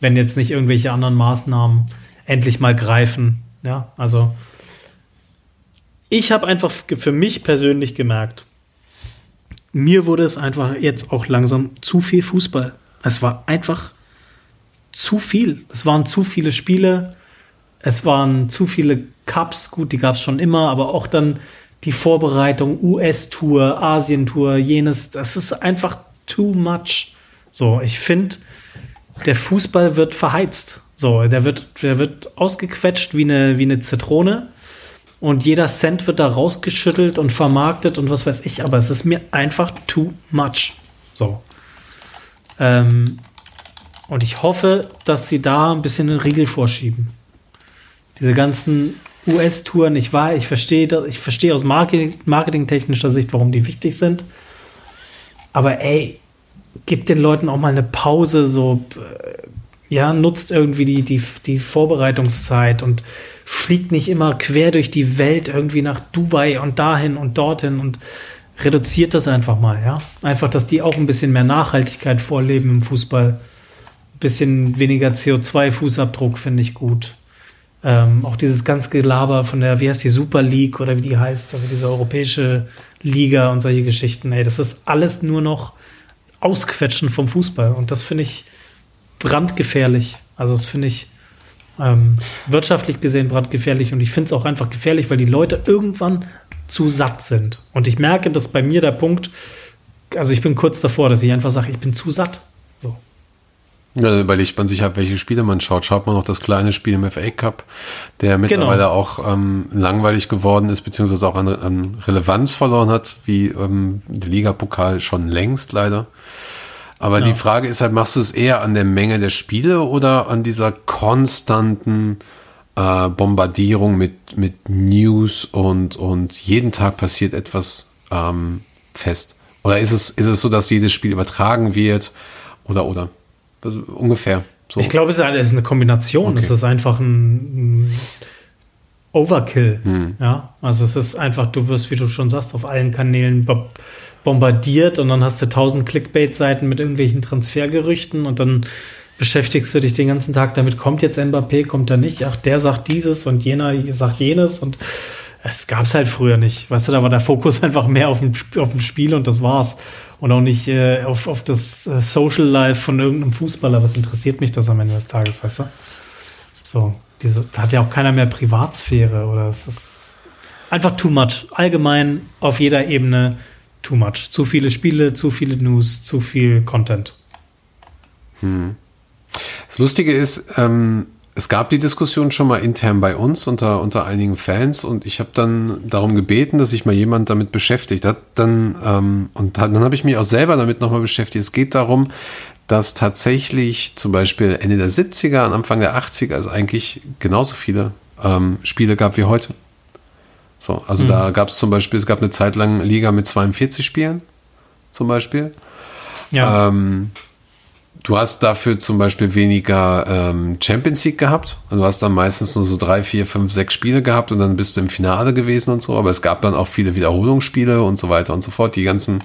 wenn jetzt nicht irgendwelche anderen Maßnahmen endlich mal greifen. Ja, also ich habe einfach für mich persönlich gemerkt, mir wurde es einfach jetzt auch langsam zu viel Fußball. Es war einfach zu viel. Es waren zu viele Spiele es waren zu viele Cups, gut, die gab es schon immer, aber auch dann die Vorbereitung, US-Tour, Asien-Tour, jenes, das ist einfach too much. So, ich finde, der Fußball wird verheizt. So, der wird, der wird ausgequetscht wie eine, wie eine Zitrone. Und jeder Cent wird da rausgeschüttelt und vermarktet und was weiß ich, aber es ist mir einfach too much. So. Ähm, und ich hoffe, dass sie da ein bisschen den Riegel vorschieben diese ganzen US-Touren, ich war, ich verstehe, ich verstehe aus Marketing, marketingtechnischer Sicht, warum die wichtig sind. Aber ey, gib den Leuten auch mal eine Pause, so, äh, ja, nutzt irgendwie die, die, die Vorbereitungszeit und fliegt nicht immer quer durch die Welt irgendwie nach Dubai und dahin und dorthin und reduziert das einfach mal, ja. Einfach, dass die auch ein bisschen mehr Nachhaltigkeit vorleben im Fußball. Ein bisschen weniger CO2-Fußabdruck finde ich gut. Ähm, auch dieses ganze Gelaber von der, wie heißt die Super League oder wie die heißt, also diese europäische Liga und solche Geschichten, ey, das ist alles nur noch Ausquetschen vom Fußball. Und das finde ich brandgefährlich. Also das finde ich ähm, wirtschaftlich gesehen brandgefährlich und ich finde es auch einfach gefährlich, weil die Leute irgendwann zu satt sind. Und ich merke, dass bei mir der Punkt, also ich bin kurz davor, dass ich einfach sage, ich bin zu satt. Ja, überlegt man sich halt, welche Spiele man schaut. Schaut man noch das kleine Spiel im FA Cup, der genau. mittlerweile genau. auch ähm, langweilig geworden ist, beziehungsweise auch an, an Relevanz verloren hat, wie ähm, der Ligapokal schon längst leider. Aber ja. die Frage ist halt, machst du es eher an der Menge der Spiele oder an dieser konstanten äh, Bombardierung mit, mit News und, und jeden Tag passiert etwas ähm, fest? Oder ist es, ist es so, dass jedes Spiel übertragen wird? Oder, oder? Also ungefähr. So. Ich glaube, es ist eine Kombination. Okay. Es ist einfach ein, ein Overkill. Hm. Ja, also es ist einfach, du wirst, wie du schon sagst, auf allen Kanälen bombardiert und dann hast du tausend Clickbait-Seiten mit irgendwelchen Transfergerüchten und dann beschäftigst du dich den ganzen Tag damit, kommt jetzt Mbappé, kommt er nicht, ach, der sagt dieses und jener sagt jenes und es gab es halt früher nicht. Weißt du, da war der Fokus einfach mehr auf dem, auf dem Spiel und das war's und auch nicht äh, auf, auf das äh, Social Life von irgendeinem Fußballer. Was interessiert mich das am Ende des Tages, weißt du? So, diese, da hat ja auch keiner mehr Privatsphäre oder es ist einfach too much. Allgemein auf jeder Ebene too much. Zu viele Spiele, zu viele News, zu viel Content. Hm. Das Lustige ist, ähm, es gab die Diskussion schon mal intern bei uns unter, unter einigen Fans und ich habe dann darum gebeten, dass sich mal jemand damit beschäftigt hat. Dann, ähm, und dann habe ich mich auch selber damit nochmal beschäftigt. Es geht darum, dass tatsächlich zum Beispiel Ende der 70er und Anfang der 80er es eigentlich genauso viele ähm, Spiele gab wie heute. So, also mhm. da gab es zum Beispiel, es gab eine Zeit lang Liga mit 42 Spielen, zum Beispiel. Ja. Ähm, Du hast dafür zum Beispiel weniger ähm, Champions League gehabt. Du hast dann meistens nur so drei, vier, fünf, sechs Spiele gehabt und dann bist du im Finale gewesen und so. Aber es gab dann auch viele Wiederholungsspiele und so weiter und so fort. Die ganzen,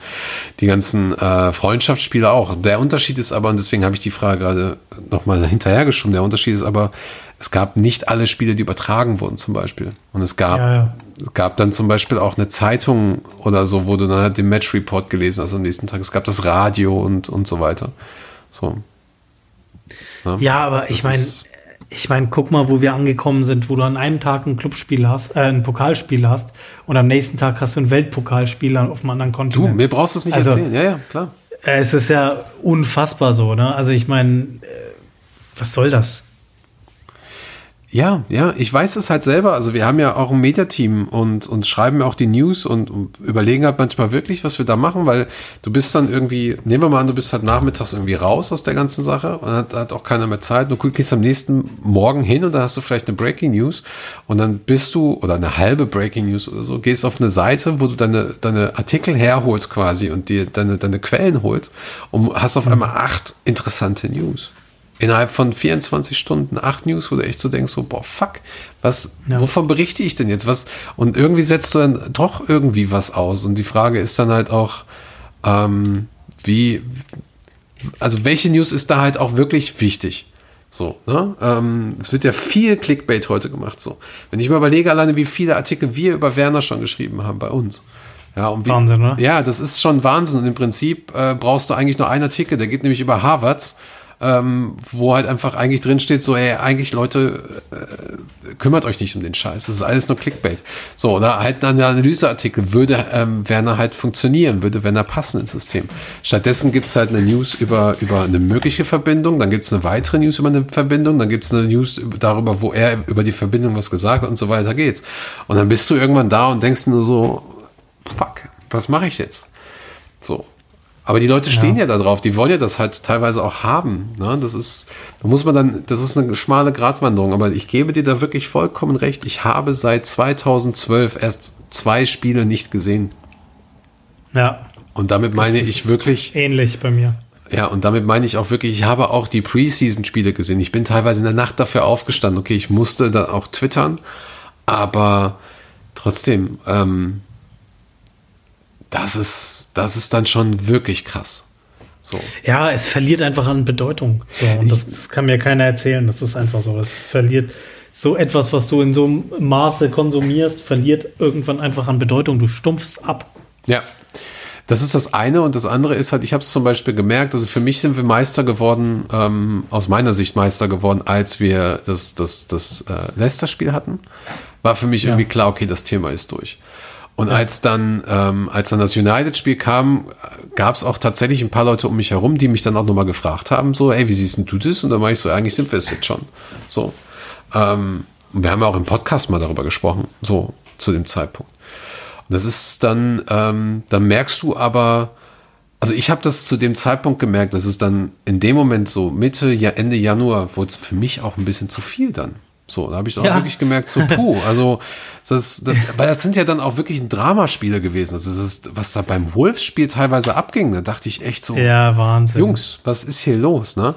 die ganzen äh, Freundschaftsspiele auch. Der Unterschied ist aber, und deswegen habe ich die Frage gerade nochmal hinterhergeschoben, der Unterschied ist aber, es gab nicht alle Spiele, die übertragen wurden zum Beispiel. Und es gab, ja, ja. es gab dann zum Beispiel auch eine Zeitung oder so, wo du dann halt den Match Report gelesen hast am nächsten Tag. Es gab das Radio und, und so weiter. So. Ja, ja aber ich meine, ich meine, guck mal, wo wir angekommen sind, wo du an einem Tag ein Clubspiel hast, äh, ein Pokalspiel hast und am nächsten Tag hast du ein Weltpokalspiel auf einem anderen Kontinent. Du, mir brauchst du es nicht also, erzählen. Ja, ja, klar. Es ist ja unfassbar so, ne? Also ich meine, äh, was soll das? Ja, ja, ich weiß es halt selber. Also wir haben ja auch ein Mediateam und, und schreiben ja auch die News und, und, überlegen halt manchmal wirklich, was wir da machen, weil du bist dann irgendwie, nehmen wir mal an, du bist halt nachmittags irgendwie raus aus der ganzen Sache und hat, hat auch keiner mehr Zeit. Du gehst am nächsten Morgen hin und dann hast du vielleicht eine Breaking News und dann bist du, oder eine halbe Breaking News oder so, gehst auf eine Seite, wo du deine, deine Artikel herholst quasi und dir deine, deine Quellen holst und hast auf einmal acht interessante News innerhalb von 24 Stunden acht News, wo du echt so denkst, so, boah, fuck, was, ja. wovon berichte ich denn jetzt? Was? Und irgendwie setzt du dann doch irgendwie was aus. Und die Frage ist dann halt auch, ähm, wie, also welche News ist da halt auch wirklich wichtig? So, ne? Ähm, es wird ja viel Clickbait heute gemacht. So, wenn ich mir überlege, alleine wie viele Artikel wir über Werner schon geschrieben haben bei uns. Ja, und wie, Wahnsinn, ne? Ja, das ist schon Wahnsinn. Und im Prinzip äh, brauchst du eigentlich nur einen Artikel, der geht nämlich über Harvards ähm, wo halt einfach eigentlich drin steht, so, ey, eigentlich Leute, äh, kümmert euch nicht um den Scheiß. Das ist alles nur Clickbait. So, oder halt ein Analyseartikel würde ähm, Werner halt funktionieren, würde Werner passen ins System. Stattdessen gibt's halt eine News über, über eine mögliche Verbindung, dann gibt's eine weitere News über eine Verbindung, dann gibt's eine News darüber, wo er über die Verbindung was gesagt hat und so weiter geht's. Und dann bist du irgendwann da und denkst nur so, fuck, was mache ich jetzt? So. Aber die Leute stehen ja. ja da drauf, die wollen ja das halt teilweise auch haben. Ne? Das ist, da muss man dann, das ist eine schmale Gratwanderung, aber ich gebe dir da wirklich vollkommen recht. Ich habe seit 2012 erst zwei Spiele nicht gesehen. Ja. Und damit meine ich wirklich. Ähnlich bei mir. Ja, und damit meine ich auch wirklich, ich habe auch die Preseason-Spiele gesehen. Ich bin teilweise in der Nacht dafür aufgestanden. Okay, ich musste da auch twittern, aber trotzdem, ähm, das ist, das ist dann schon wirklich krass. So. Ja, es verliert einfach an Bedeutung. So, und das, das, kann mir keiner erzählen. Das ist einfach so. Es verliert so etwas, was du in so einem Maße konsumierst, verliert irgendwann einfach an Bedeutung. Du stumpfst ab. Ja. Das ist das eine und das andere ist halt, ich habe es zum Beispiel gemerkt, also für mich sind wir Meister geworden, ähm, aus meiner Sicht Meister geworden, als wir das, das, das äh, Leicester-Spiel hatten. War für mich ja. irgendwie klar, okay, das Thema ist durch. Und ja. als dann, ähm, als dann das United-Spiel kam, gab es auch tatsächlich ein paar Leute um mich herum, die mich dann auch nochmal gefragt haben, so, ey, wie siehst du das? Und dann war ich so, eigentlich sind wir es jetzt schon. So. Ähm, und wir haben ja auch im Podcast mal darüber gesprochen, so zu dem Zeitpunkt. Und das ist dann, ähm, dann merkst du aber, also ich habe das zu dem Zeitpunkt gemerkt, dass es dann in dem Moment so Mitte, ja, Ende Januar wurde es für mich auch ein bisschen zu viel dann. So, da habe ich dann ja. auch wirklich gemerkt, so puh, also das, das, weil das sind ja dann auch wirklich ein Dramaspiele gewesen. Das ist, was da beim Wolves-Spiel teilweise abging, da dachte ich echt so, ja, Wahnsinn. Jungs, was ist hier los, ne?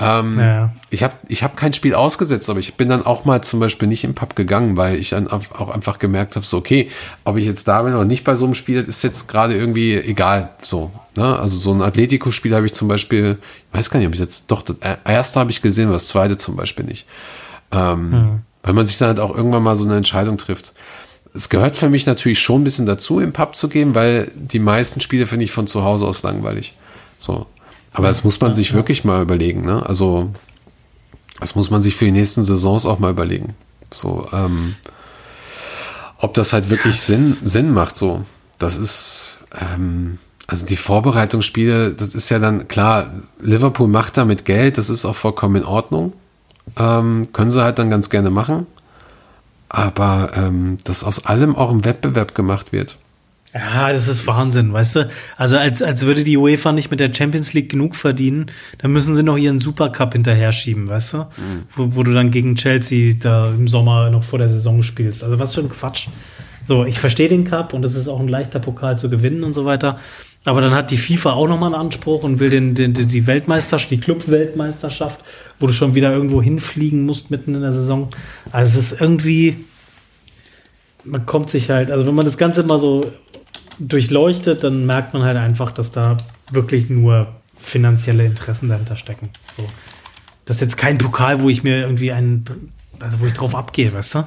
Ähm, ja. Ich habe ich hab kein Spiel ausgesetzt, aber ich bin dann auch mal zum Beispiel nicht im Pub gegangen, weil ich dann auch einfach gemerkt habe, so okay, ob ich jetzt da bin oder nicht bei so einem Spiel, ist jetzt gerade irgendwie egal. So, ne? Also so ein Atletico-Spiel habe ich zum Beispiel, ich weiß gar nicht, ob ich jetzt doch das erste habe ich gesehen, aber das zweite zum Beispiel nicht. Ähm, mhm. Weil man sich dann halt auch irgendwann mal so eine Entscheidung trifft. Es gehört für mich natürlich schon ein bisschen dazu, im Pub zu gehen, weil die meisten Spiele finde ich von zu Hause aus langweilig. So. Aber das muss man sich wirklich mal überlegen, ne? Also, das muss man sich für die nächsten Saisons auch mal überlegen. So, ähm, ob das halt wirklich Sinn, Sinn macht, so. Das ist, ähm, also die Vorbereitungsspiele, das ist ja dann klar, Liverpool macht damit Geld, das ist auch vollkommen in Ordnung. Ähm, können sie halt dann ganz gerne machen. Aber ähm, dass aus allem auch ein Wettbewerb gemacht wird. Ja, das ist Wahnsinn, weißt du? Also als, als würde die UEFA nicht mit der Champions League genug verdienen, dann müssen sie noch ihren Supercup hinterher schieben, weißt du? Mhm. Wo, wo du dann gegen Chelsea da im Sommer noch vor der Saison spielst. Also was für ein Quatsch. So, ich verstehe den Cup und es ist auch ein leichter Pokal zu gewinnen und so weiter. Aber dann hat die FIFA auch nochmal einen Anspruch und will den, den, die Weltmeisterschaft, die Club-Weltmeisterschaft, wo du schon wieder irgendwo hinfliegen musst mitten in der Saison. Also es ist irgendwie, man kommt sich halt, also wenn man das Ganze mal so durchleuchtet, dann merkt man halt einfach, dass da wirklich nur finanzielle Interessen dahinter stecken. So. Das ist jetzt kein Pokal, wo ich mir irgendwie einen, also wo ich drauf abgehe, weißt du?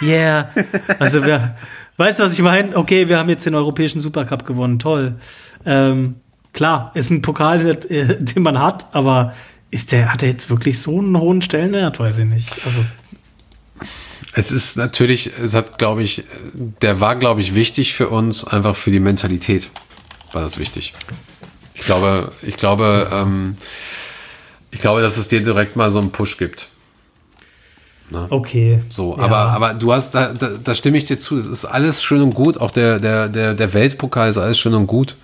yeah. Also wir, Weißt du, was ich meine? Okay, wir haben jetzt den europäischen Supercup gewonnen, toll. Ähm, klar, ist ein Pokal, den man hat, aber ist der, hat er jetzt wirklich so einen hohen Stellenwert? Weiß ich nicht. Also. Es ist natürlich, es hat, glaube ich, der war, glaube ich, wichtig für uns, einfach für die Mentalität war das wichtig. Ich glaube, ich glaube, ähm, ich glaube, dass es dir direkt mal so einen Push gibt. Ne? Okay. So, ja. aber, aber du hast, da, da, da stimme ich dir zu, es ist alles schön und gut, auch der, der, der, der Weltpokal ist alles schön und gut.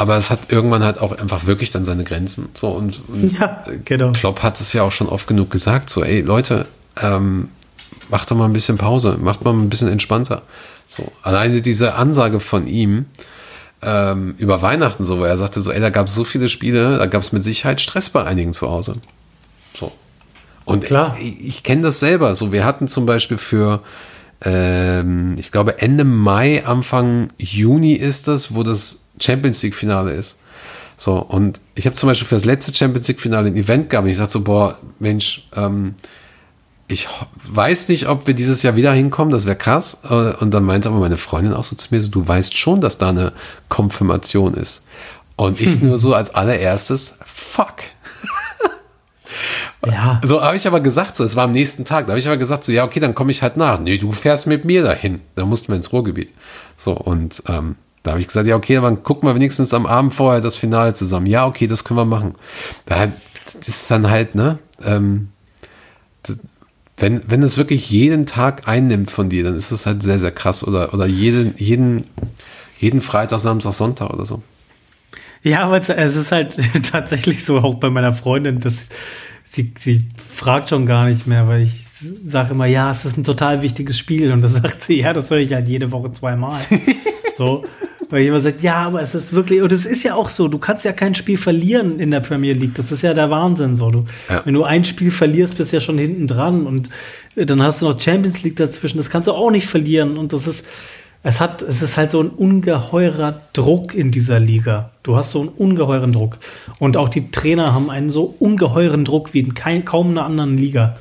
Aber es hat irgendwann halt auch einfach wirklich dann seine Grenzen. So, und, und ja, genau. Klopp hat es ja auch schon oft genug gesagt, so, ey, Leute, ähm, macht doch mal ein bisschen Pause, macht mal ein bisschen entspannter. So, alleine diese Ansage von ihm, ähm, über Weihnachten so, wo er sagte so, ey, da gab es so viele Spiele, da gab es mit Sicherheit Stress bei einigen zu Hause. So. Und Klar. ich, ich kenne das selber. So, wir hatten zum Beispiel für, ähm, ich glaube, Ende Mai, Anfang Juni ist das, wo das Champions League-Finale ist. So, und ich habe zum Beispiel für das letzte Champions League-Finale ein Event gehabt. Und ich sagte so, boah, Mensch, ähm, ich weiß nicht, ob wir dieses Jahr wieder hinkommen, das wäre krass. Äh, und dann meinte aber meine Freundin auch so zu mir, so, du weißt schon, dass da eine Konfirmation ist. Und ich nur so als allererstes, fuck. Ja. So habe ich aber gesagt, so, es war am nächsten Tag, da habe ich aber gesagt, so, ja, okay, dann komme ich halt nach. Nee, du fährst mit mir dahin. Da mussten wir ins Ruhrgebiet. So, und ähm, da habe ich gesagt, ja, okay, dann gucken wir wenigstens am Abend vorher das Finale zusammen. Ja, okay, das können wir machen. Da ist dann halt, ne, ähm, das, wenn, wenn es wirklich jeden Tag einnimmt von dir, dann ist das halt sehr, sehr krass. Oder, oder jeden, jeden, jeden Freitag, Samstag, Sonntag oder so. Ja, aber es, es ist halt tatsächlich so, auch bei meiner Freundin, dass sie, sie fragt schon gar nicht mehr, weil ich sage immer, ja, es ist ein total wichtiges Spiel. Und da sagt sie, ja, das höre ich halt jede Woche zweimal. so. Weil immer sage, ja, aber es ist wirklich, und es ist ja auch so, du kannst ja kein Spiel verlieren in der Premier League. Das ist ja der Wahnsinn so. Du, ja. Wenn du ein Spiel verlierst, bist du ja schon hinten dran und dann hast du noch Champions League dazwischen. Das kannst du auch nicht verlieren. Und das ist, es hat, es ist halt so ein ungeheurer Druck in dieser Liga. Du hast so einen ungeheuren Druck. Und auch die Trainer haben einen so ungeheuren Druck wie in kein, kaum einer anderen Liga.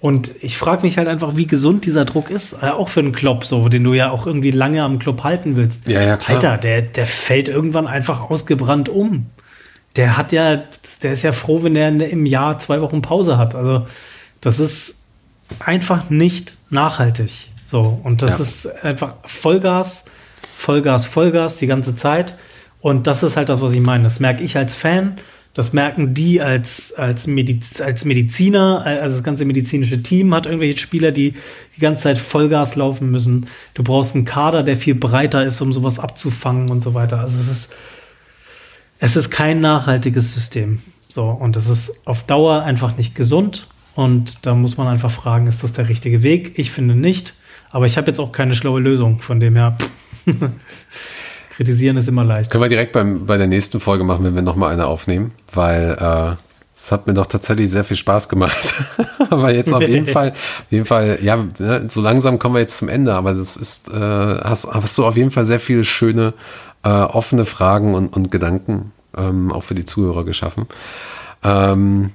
Und ich frage mich halt einfach, wie gesund dieser Druck ist. Äh, auch für einen Klopp, so, den du ja auch irgendwie lange am Klopp halten willst. Ja, ja, klar. Alter, der, der fällt irgendwann einfach ausgebrannt um. Der hat ja, der ist ja froh, wenn er im Jahr zwei Wochen Pause hat. Also, das ist einfach nicht nachhaltig. So, und das ja. ist einfach Vollgas, Vollgas, Vollgas die ganze Zeit. Und das ist halt das, was ich meine. Das merke ich als Fan, das merken die als, als, Mediz als Mediziner, also das ganze medizinische Team hat irgendwelche Spieler, die die ganze Zeit Vollgas laufen müssen. Du brauchst einen Kader, der viel breiter ist, um sowas abzufangen und so weiter. Also es ist, es ist kein nachhaltiges System. So, und das ist auf Dauer einfach nicht gesund. Und da muss man einfach fragen, ist das der richtige Weg? Ich finde nicht. Aber ich habe jetzt auch keine schlaue Lösung, von dem her. Kritisieren ist immer leicht. Können wir direkt beim, bei der nächsten Folge machen, wenn wir nochmal eine aufnehmen, weil äh, es hat mir doch tatsächlich sehr viel Spaß gemacht. aber jetzt auf jeden Fall, auf jeden Fall, ja, ne, so langsam kommen wir jetzt zum Ende, aber das ist, äh, hast, hast du auf jeden Fall sehr viele schöne, äh, offene Fragen und, und Gedanken ähm, auch für die Zuhörer geschaffen. Ähm,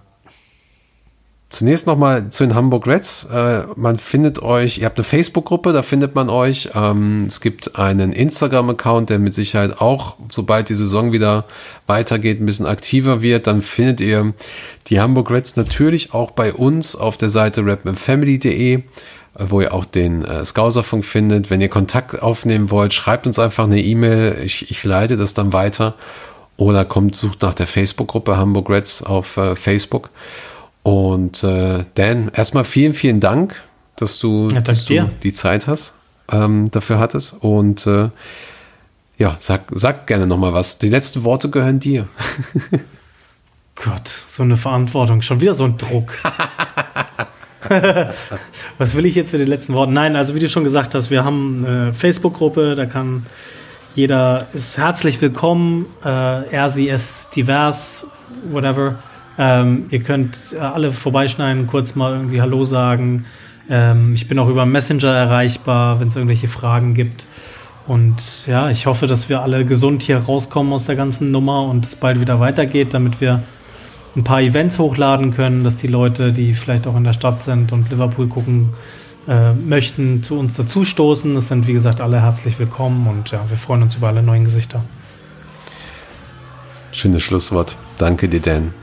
Zunächst nochmal zu den Hamburg Reds. Äh, man findet euch, ihr habt eine Facebook-Gruppe, da findet man euch. Ähm, es gibt einen Instagram-Account, der mit Sicherheit auch, sobald die Saison wieder weitergeht, ein bisschen aktiver wird. Dann findet ihr die Hamburg Reds natürlich auch bei uns auf der Seite rapmanfamily.de. äh, wo ihr auch den äh, Skauserfunk findet. Wenn ihr Kontakt aufnehmen wollt, schreibt uns einfach eine E-Mail. Ich, ich leite das dann weiter. Oder kommt, sucht nach der Facebook-Gruppe Hamburg Reds auf äh, Facebook. Und äh, Dan, erstmal vielen, vielen Dank, dass du, Ja, dass du die Zeit hast, ähm, dafür hattest. Und äh, ja, sag, sag gerne nochmal was. Die letzten Worte gehören dir. Gott, so eine Verantwortung. Schon wieder so ein Druck. Was will ich jetzt mit den letzten Worten? Nein, also wie du schon gesagt hast, wir haben eine Facebook-Gruppe, da kann jeder ist herzlich willkommen. Äh, er, sie, es, divers, whatever. Ähm, ihr könnt äh, alle vorbeischneiden, kurz mal irgendwie Hallo sagen. Ähm, ich bin auch über Messenger erreichbar, wenn es irgendwelche Fragen gibt. Und ja, ich hoffe, dass wir alle gesund hier rauskommen aus der ganzen Nummer und es bald wieder weitergeht, damit wir ein paar Events hochladen können, dass die Leute, die vielleicht auch in der Stadt sind und Liverpool gucken äh, möchten, zu uns dazustoßen. Es sind, wie gesagt, alle herzlich willkommen und ja, wir freuen uns über alle neuen Gesichter. Schönes Schlusswort. Danke dir, Dan.